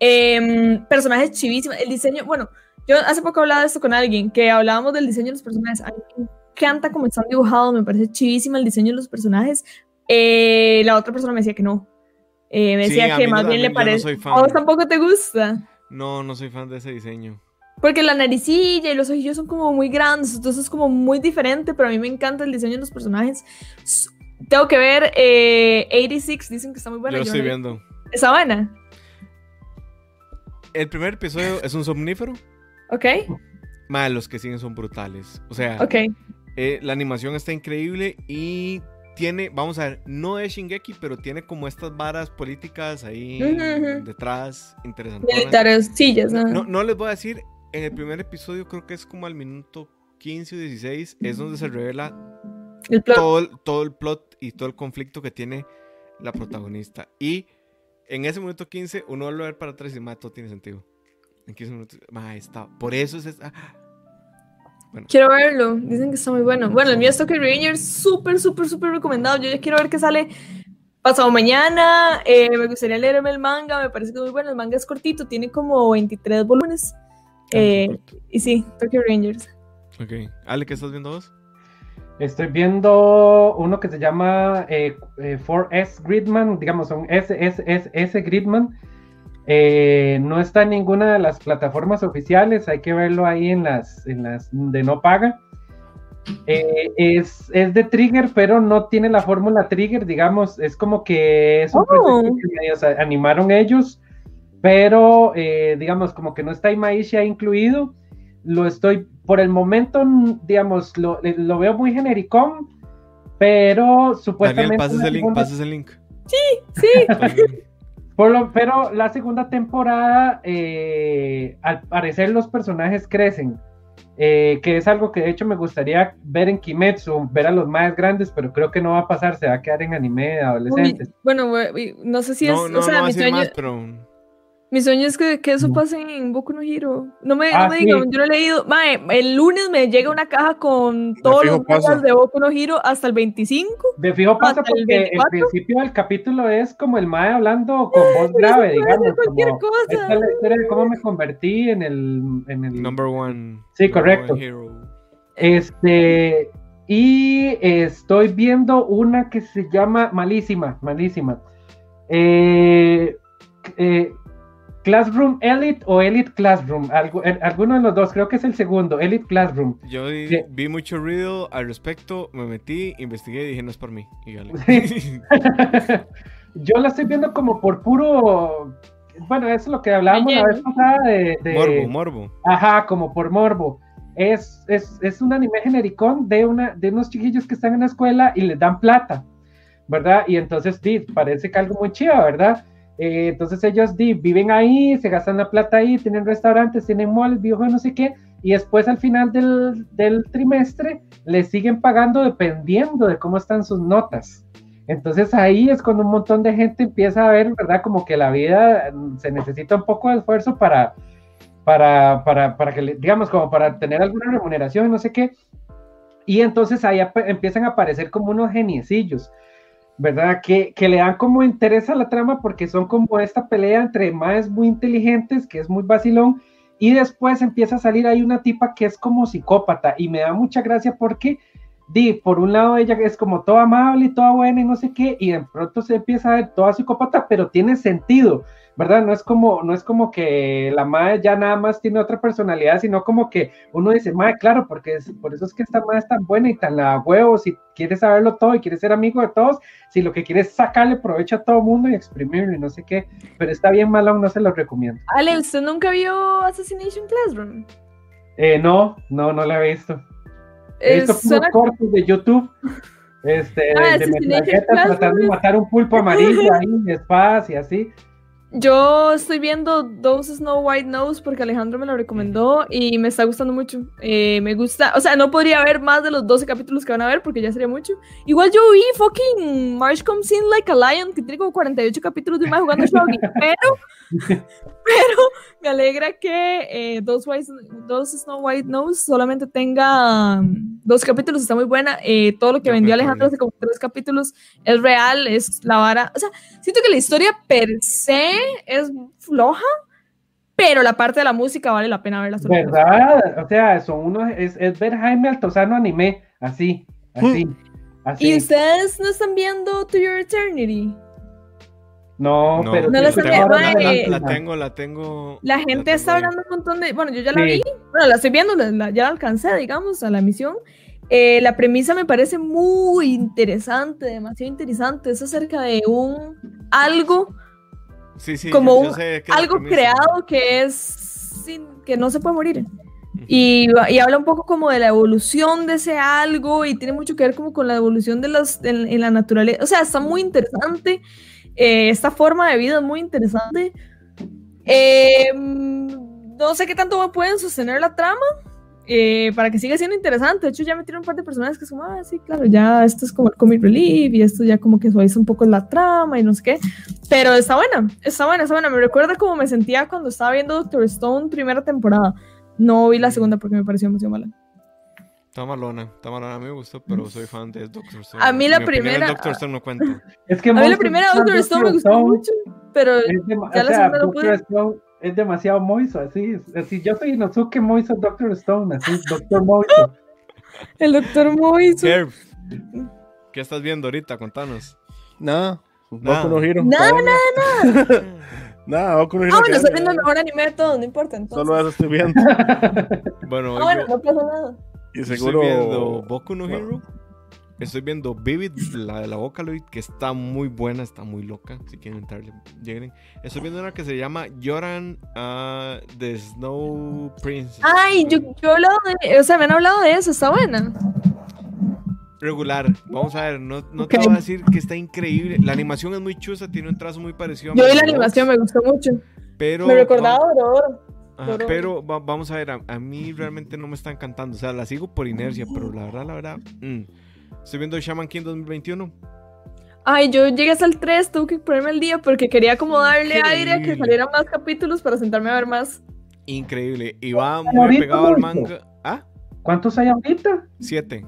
Em, personajes chivísimos, el diseño, bueno, yo hace poco hablaba de esto con alguien, que hablábamos del diseño de los personajes, a mí me encanta cómo están dibujados, me parece chivísimo el diseño de los personajes. Eh, la otra persona me decía que no. Eh, me Sí, decía a que más bien le no parece. fan. ¿A vos tampoco te gusta? No, no soy fan de ese diseño. Porque la naricilla y los ojillos son como muy grandes, entonces es como muy diferente, pero a mí me encanta el diseño de los personajes. Tengo que ver eh, 86, dicen que está muy buena. yo estoy no- viendo. ¿Está buena? El primer episodio es un somnífero. Ok, Más los que siguen son brutales. O sea, ok. eh, la animación está increíble y tiene, vamos a ver, no es Shingeki, pero tiene como estas varas políticas ahí detrás, interesantes. Militares, sillas, ¿no? No, no les voy a decir, en el primer episodio creo que es como al minuto 15 o 16, es donde se revela el todo todo el plot y todo el conflicto que tiene la protagonista. Y en ese minuto 15 uno vuelve a ver para atrás y "Ma, todo tiene sentido. En 15 minutos, ma, está. Por eso es... esta- Bueno, Quiero verlo, dicen que está muy bueno. Bueno, el mío es Tokyo Rangers, súper, súper, súper recomendado. Yo ya quiero ver qué sale pasado mañana. Eh, me gustaría leerme el manga, me parece que es muy bueno. El manga es cortito, tiene como 23 volúmenes. Eh, y sí, Tokyo Rangers. ok. Ale, ¿qué estás viendo vos? Estoy viendo uno que se llama eh, eh, 4S Gridman, digamos, un SSS Gridman. Eh, no está en ninguna de las plataformas oficiales, hay que verlo ahí en las, en las de no paga. Eh, es, es de Trigger, pero no tiene la fórmula Trigger, digamos, es como que es un Oh. proyecto que sea, animaron ellos, pero eh, digamos, como que no está Imaisha incluido. Lo estoy, por el momento, digamos, lo, lo veo muy genericón, pero supuestamente. Daniel, pases el link, segunda- pases el link. Sí, link. por lo- pero la segunda temporada, eh, al parecer los personajes crecen, eh, que es algo que de hecho me gustaría ver en Kimetsu, ver a los más grandes, pero creo que no va a pasar, se va a quedar en anime de adolescentes. Uy, bueno, no sé si es, no, no, o sea, no va a más, pero... mi sueño es que, que eso pase en Boku no Hero. No me, Ah, no me sí. digan, yo lo he leído. Mae, el lunes me llega una caja con todos los mangas de Boku no Hero hasta el 25. De fijo pasa ¿Hasta el porque el 24? principio del capítulo es como el mae hablando con voz grave, eso puede ser digamos. cualquier como, cosa. Esta es la historia de cómo me convertí en el, en el Number one. Sí, number correcto. one hero. Este, y estoy viendo una que se llama Malísima, Malísima. Eh, eh, Classroom Elite o Elite Classroom, algo, eh, alguno de los dos, creo que es el segundo, Elite Classroom. Yo di- Sí. vi mucho ruido al respecto, me metí, investigué y dije, no es por mí. Y. Yo la estoy viendo como por puro, bueno, eso es lo que hablábamos la vez pasada de... de- morbo, morbo. Ajá, como por morbo. Es, es, es un anime genericón de, una, de unos chiquillos que están en la escuela y les dan plata, ¿verdad? Y entonces, di, parece que algo muy chido, ¿verdad? Eh, entonces ellos di, viven ahí, se gastan la plata ahí, tienen restaurantes, tienen malls, videojuegos, no sé qué, y después al final del, del trimestre les siguen pagando dependiendo de cómo están sus notas. Entonces ahí es cuando un montón de gente empieza a ver, ¿verdad? Como que la vida mm, se necesita un poco de esfuerzo para, para, para, para que, digamos, como para tener alguna remuneración, no sé qué. Y entonces ahí empiezan a aparecer como unos geniecillos, ¿verdad? Que, que le dan como interés a la trama porque son como esta pelea entre más muy inteligentes, que es muy vacilón, y después empieza a salir ahí una tipa que es como psicópata y me da mucha gracia porque, di, por un lado ella es como toda amable y toda buena y no sé qué, y de pronto se empieza a ver toda psicópata, pero tiene sentido, ¿verdad? No es como, no es como que la madre ya nada más tiene otra personalidad, sino como que uno dice, madre, claro, porque es, por eso es que esta madre es tan buena y tan la huevo, si quiere saberlo todo y quiere ser amigo de todos, si lo que quiere es sacarle provecho a todo mundo y exprimirlo y no sé qué, pero está bien malón, no se lo recomiendo. Ale, ¿usted nunca vio Assassination Classroom? Eh, no, no, no la he visto. He Eh, visto suena- cortos de YouTube. Este, Ah, de Classroom tratando de matar un pulpo amarillo ahí, de espadas y así. Yo estoy viendo Those Snow White Nose porque Alejandro me lo recomendó y me está gustando mucho. Eh, me gusta, o sea, no podría ver más de los 12 capítulos que van a ver porque ya sería mucho. Igual yo vi fucking March Comes In Like a Lion que tiene como 48 capítulos de más jugando Shogi, pero, pero me alegra que eh, Those, White, Those Snow White Nose solamente tenga um, dos capítulos, está muy buena. Eh, todo lo que vendió Alejandro hace como tres capítulos es real, es la vara. O sea, siento que la historia per se es floja, pero la parte de la música vale la pena verla. eso. ¿Verdad? O sea, son unos, es, es ver Jaime Altozano anime, así, así, así. ¿Y ustedes no están viendo To Your Eternity? No, No, pero No la eh, la tengo, la tengo. La la gente tengo está ahí. hablando un montón de. Bueno, yo ya la Sí. vi, bueno, la estoy viendo, la- la- ya la alcancé, digamos, a la emisión. Eh, la premisa me parece muy interesante, demasiado interesante. Es acerca de un algo, Sí, sí, como yo- sé que algo creado que es sin- que no se puede morir. Y, y habla un poco como de la evolución de ese algo y tiene mucho que ver como con la evolución de las, en, en la naturaleza. O sea, está muy interesante. eh, esta forma de vida es muy interesante. Eh, no sé qué tanto pueden sostener la trama eh, para que siga siendo interesante. De hecho, ya metieron un par de personajes que son, ah, sí, claro, ya esto es como el comic relief y esto ya como que suaviza un poco la trama y no sé qué. Pero está buena, está buena, está buena. Me recuerda como me sentía cuando estaba viendo Doctor Stone primera temporada. No vi la segunda porque me pareció demasiado mala. Está malona, está malona. A mí me gustó, pero soy fan de Doctor Stone. A mí la mi primera- Doctor Stone no cuenta. Es que A mí la primera Doctor Stone me gustó Stone mucho, pero ya la segunda no Doctor pude. Stone es demasiado moiso, así, es- así. Yo soy Inosuke Moiso Doctor Stone, así, Doctor Moiso. el Doctor Moiso. Herb, ¿qué estás viendo ahorita? Contanos. Nada. Nada. Boku no Hero. Nada, todavía. Nada, Boku no Hero. Ah, bueno, estoy viendo el mejor anime de todo, no importa. Entonces. Solo eso estoy viendo. Bueno, Ah, bueno, yo no pasa nada. Y estoy seguro. viendo Boku no bueno. Estoy viendo Vivid, la de la Vocaloid, que está muy buena, está muy loca. Si quieren entrarle, lleguen. Estoy viendo una que se llama Yoran ah, The Snow Princess. Ay, yo, yo he hablado de. O sea, me han hablado de eso, está buena. Regular, vamos a ver, no, te voy a decir que está increíble. La animación es muy chusa, tiene un trazo muy parecido a Yo vi la animación, me gustó mucho. pero Me recordaba vamos- Oro Oro. ajá, pero va- vamos a ver, a, a mí realmente no me está encantando. O sea, la sigo por inercia, pero la verdad, la verdad. mm. Estoy viendo Shaman King 2021. Ay, yo llegué hasta el 3, tuve que ponerme el día porque quería como darle aire a que salieran más capítulos para sentarme a ver más. Increíble. Y va muy pegado al manga. Ah, ¿Cuántos hay ahorita? siete.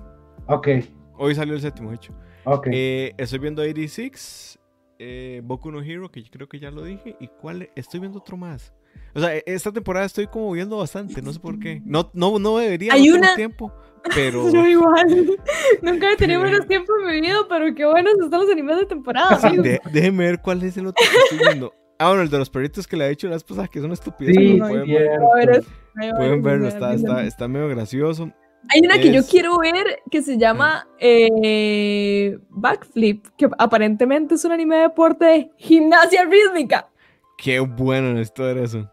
Ok, Hoy salió el séptimo, de hecho. ok. Eh, estoy viendo 86, eh, Boku no Hero, que yo creo que ya lo dije. ¿Y cuál? Estoy viendo otro más. O sea, e- esta temporada estoy como viendo bastante, no sé por qué. No, no, no debería, Hay no tengo una- tiempo. Pero Yo igual. Nunca he tenido menos tiempo en mi vida, pero qué buenos están los animes de temporada. De- déjeme ver cuál es el otro que estoy viendo. Ah, bueno, el de los perritos que le ha dicho la esposa, que es una estupidez. Sí, sí, pueden, ver, pueden verlo, está, está, está medio gracioso. Hay una que yo quiero ver que se llama eh, Backflip, que aparentemente es un anime de deporte de gimnasia rítmica. Qué bueno esto era eso.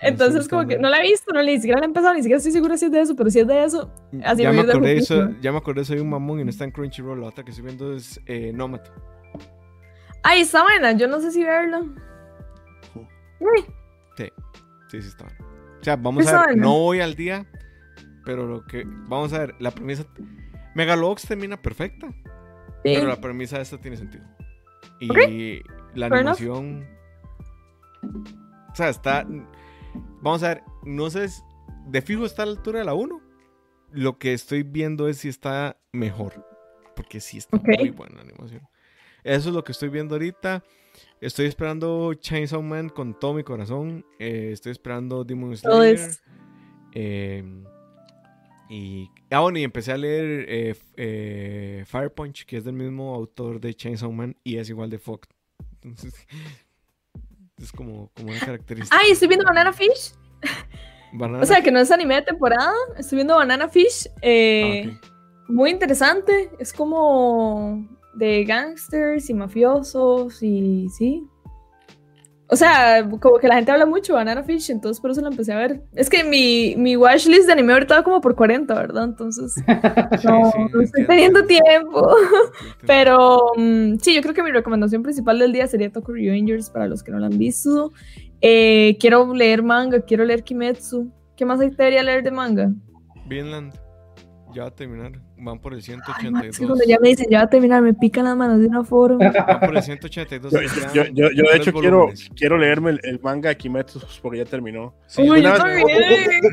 Entonces, como que no la he visto, no le ni siquiera la he empezado, ni siquiera estoy segura si es de eso, pero si es de eso, así ya, me acordé, eso, ya me acordé, soy un mamón y no está en Crunchyroll. La otra que estoy viendo es eh, Nomad. Ay, está buena, yo no sé si verla. Uy, Sí, sí, sí está bueno. O sea, vamos a ver, no voy al día, pero lo que. Vamos a ver, la premisa. Megalobox termina perfecta, sí. pero la premisa de esta tiene sentido. Y la Fair enough. animación. O sea, está. Vamos a ver, no sé. si- De fijo está a la altura de la 1. lo que estoy viendo es si está mejor. Porque sí está muy buena la animación. Eso es lo que estoy viendo ahorita. Estoy esperando Chainsaw Man con todo mi corazón. Eh, estoy esperando Demon Slayer. es- Eh, y, ah, bueno, y empecé a leer eh, eh, Fire Punch, que es del mismo autor de Chainsaw Man y es igual de Fox. Entonces, es como, como una característica. Ay, estoy viendo Banana Fish. Banana- O sea, que no es anime de temporada. Estoy viendo Banana Fish. Ah, eh, ok. Muy interesante. Es como de gangsters y mafiosos y sí. O sea, como que la gente habla mucho de Banana Fish, entonces por eso la empecé a ver. Es que mi, mi watchlist de anime ahorita va como por 40, ¿verdad? Entonces no, sí, no estoy teniendo tiempo. Pero mm, sí, yo creo que mi recomendación principal del día sería Tokyo Revengers para los que no la han visto. Eh, quiero leer manga, quiero leer Kimetsu. ¿Qué más hay debería leer de manga? Vinland. Ya va a terminar. Van por el Ay, man, 182. es que cuando ya me dicen ya va a terminar, me pican las manos de una forma. Van por el 182. Yo, yo, yo- yo, de hecho quiero, volúmenes. quiero leerme el, el manga de Kimetsu porque ya terminó. Sí, Uy, una, yo vez,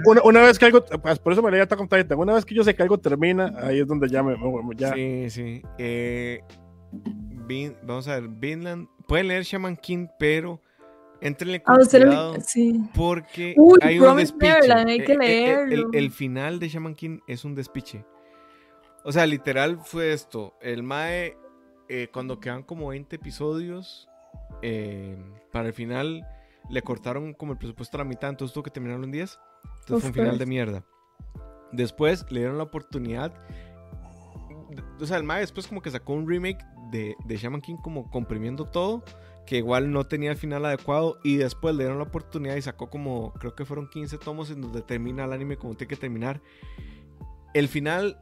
una- una vez que algo, pues, por eso me leí Attack on Titan, una vez que yo sé que algo termina, ahí es donde ya me, me- ya, Sí, sí. Eh, Vin- vamos a ver, Vinland. Pueden leer Shaman King, pero entrenle con cuidado sí. porque Uy, hay un despiche. Neverland, hay que Eh, eh, eh, el, leerlo. el final de Shaman King es un despiche. O sea, literal fue esto. El Mae, eh, cuando quedan como 20 episodios, eh, para el final le cortaron como el presupuesto a la mitad, entonces tuvo que terminarlo en 10. Entonces Of fue un final de mierda. Después le dieron la oportunidad. O sea, el Mae después como que sacó un remake de, de Shaman King como comprimiendo todo, que igual no tenía el final adecuado, y después le dieron la oportunidad y sacó como, creo que fueron 15 tomos en donde termina el anime como tiene que terminar. El final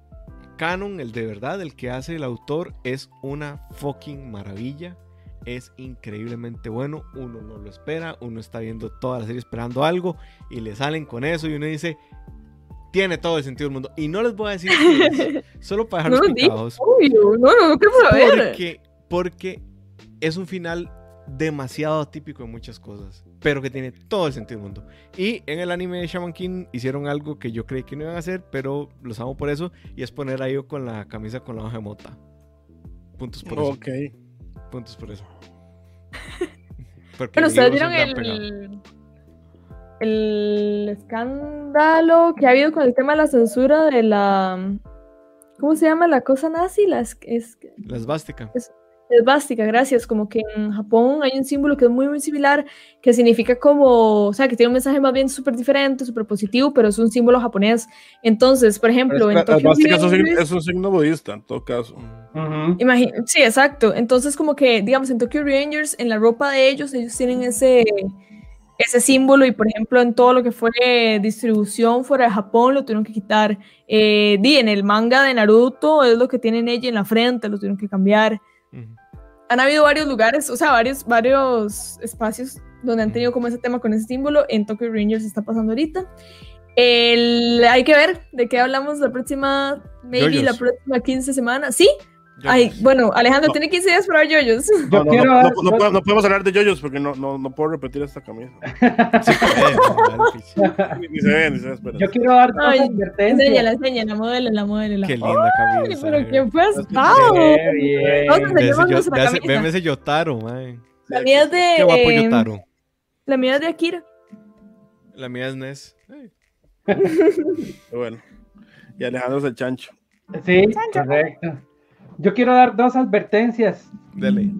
canon, el de verdad, el que hace el autor, es una fucking maravilla. Es increíblemente bueno. Uno no lo espera. Uno está viendo toda la serie esperando algo. Y le salen con eso. Y uno dice. Tiene todo el sentido del mundo. Y no les voy a decir es, Solo para No dejarlos lo digas, picados. obvio. No, no, no. Porque, porque es un final demasiado atípico en muchas cosas, pero que tiene todo el sentido del mundo. Y en el anime de Shaman King hicieron algo que yo creí que no iban a hacer, pero los amo por eso, y es poner a Io con la camisa con la hoja de mota. Puntos por eso. ok. Puntos por eso. Porque Bueno, ustedes es vieron el, el escándalo que ha habido con el tema de la censura de la. ¿Cómo se llama la cosa nazi? La es, es, La esvástica. Esvástica, gracias. Como que en Japón hay un símbolo que es muy, muy similar, que significa como. O sea, que tiene un mensaje más bien súper diferente, súper positivo, pero es un símbolo japonés. Entonces, por ejemplo, en es Tokyo esvástica es un, signo, Revengers- es un signo budista en todo caso. Ujú. Imagi- sí, exacto. Entonces, como que, digamos, en Tokyo Rangers, en la ropa de ellos, ellos tienen ese, ese símbolo y, por ejemplo, en todo lo que fue distribución fuera de Japón, lo tuvieron que quitar. Eh, di, en el manga de Naruto es lo que tienen ella en la frente, lo tuvieron que cambiar. Han habido varios lugares, o sea, varios, varios espacios donde han tenido como ese tema con ese símbolo. En Tokyo Rangers está pasando ahorita. El, hay que ver de qué hablamos la próxima, maybe la Yoyos. próxima 15 semanas. ¿Sí? Yo- Ay, bueno, Alejandro No. tiene 15 días para ver yoyos. Yo No, no, quiero no, dar- no, no podemos, no podemos hablar de yoyos porque no, no, no puedo repetir esta camisa. Sí. Ni, ni se ve, ni se ve. Yo quiero dar dos Ay, advertencias. Enséñala, enséñala, modélala, modélala. Qué linda Ay, camisa. pero eh. ¿quién fue Es que- estado? Bien. Veme ese Yotaro, man. La mía es de. Qué guapo eh, Yotaro. la mía es de Akira. La mía es Ness. Bueno. Y Alejandro es el chancho. Sí, correcto. Yo quiero dar dos advertencias. Dele.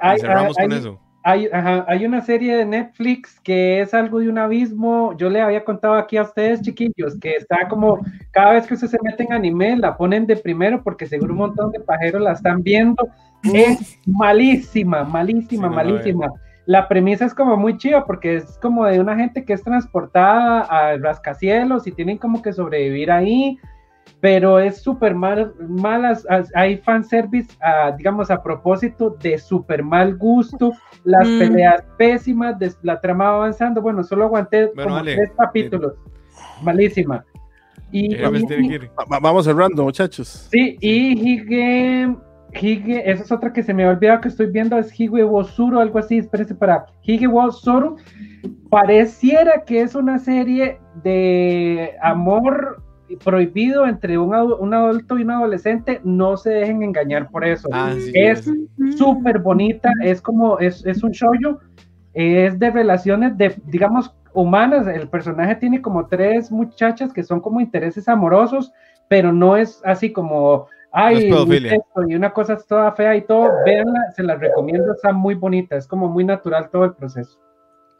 Hay, cerramos hay- con eso. hay- ajá, hay una serie de Netflix que es algo de un abismo. Yo le había contado aquí a ustedes, chiquillos, que está como cada vez que usted se mete en anime, la ponen de primero porque seguro un montón de pajeros la están viendo. Es malísima, malísima, Sí, no la malísima. La premisa es como muy chiva porque es como de una gente que es transportada a rascacielos y tienen como que sobrevivir ahí, pero es súper mal, malas, as- hay fanservice, ah, digamos, a propósito de súper mal gusto, las Mm. peleas pésimas, des- la trama va avanzando, bueno, solo aguanté Bueno, como vale. tres capítulos, malísima. Y, Eh, y- va- vamos cerrando, muchachos. Sí, y Hige, Hige, esa es otra que se me ha olvidado que estoy viendo, es Hige Wosuru, algo así, espérense para Hige Wosuru. Pareciera que es una serie de amor prohibido entre un, adu- un adulto y un adolescente, no se dejen engañar por eso. Ah, sí, es súper bonita, es como, es, es un shoyo, es de relaciones de, digamos, humanas. El personaje tiene como tres muchachas que son como intereses amorosos, pero no es así como, ay, No es pedofilia. incesto y una cosa es toda fea y todo. Véanla, se las recomiendo, está muy bonita, es como muy natural todo el proceso.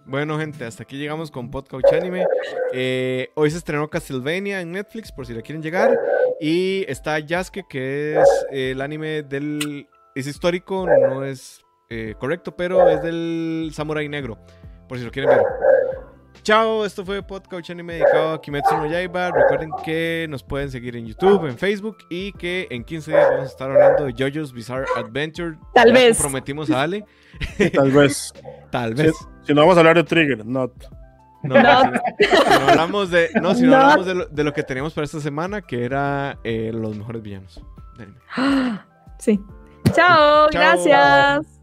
Bueno, gente, hasta aquí llegamos con Podcast Anime. Eh, hoy se estrenó Castlevania en Netflix, por si la quieren llegar. Y está Yasuke, que es eh, el anime del. Es histórico, no es eh, correcto, pero es del Samurai Negro, por si lo quieren ver. Chao, esto fue Podcast Anime dedicado a Kimetsu no Yaiba. Recuerden que nos pueden seguir en YouTube, en Facebook y que en 15 días vamos a estar hablando de JoJo's Bizarre Adventure. Tal Ya vez. Comprometimos a Ale. Tal vez. Tal vez. Si no vamos a hablar de Trigger, not. No, No. Si, si no hablamos de, no, si no hablamos de lo, de lo que teníamos para esta semana, que era eh, los mejores villanos. Sí. Chao, Chao. gracias.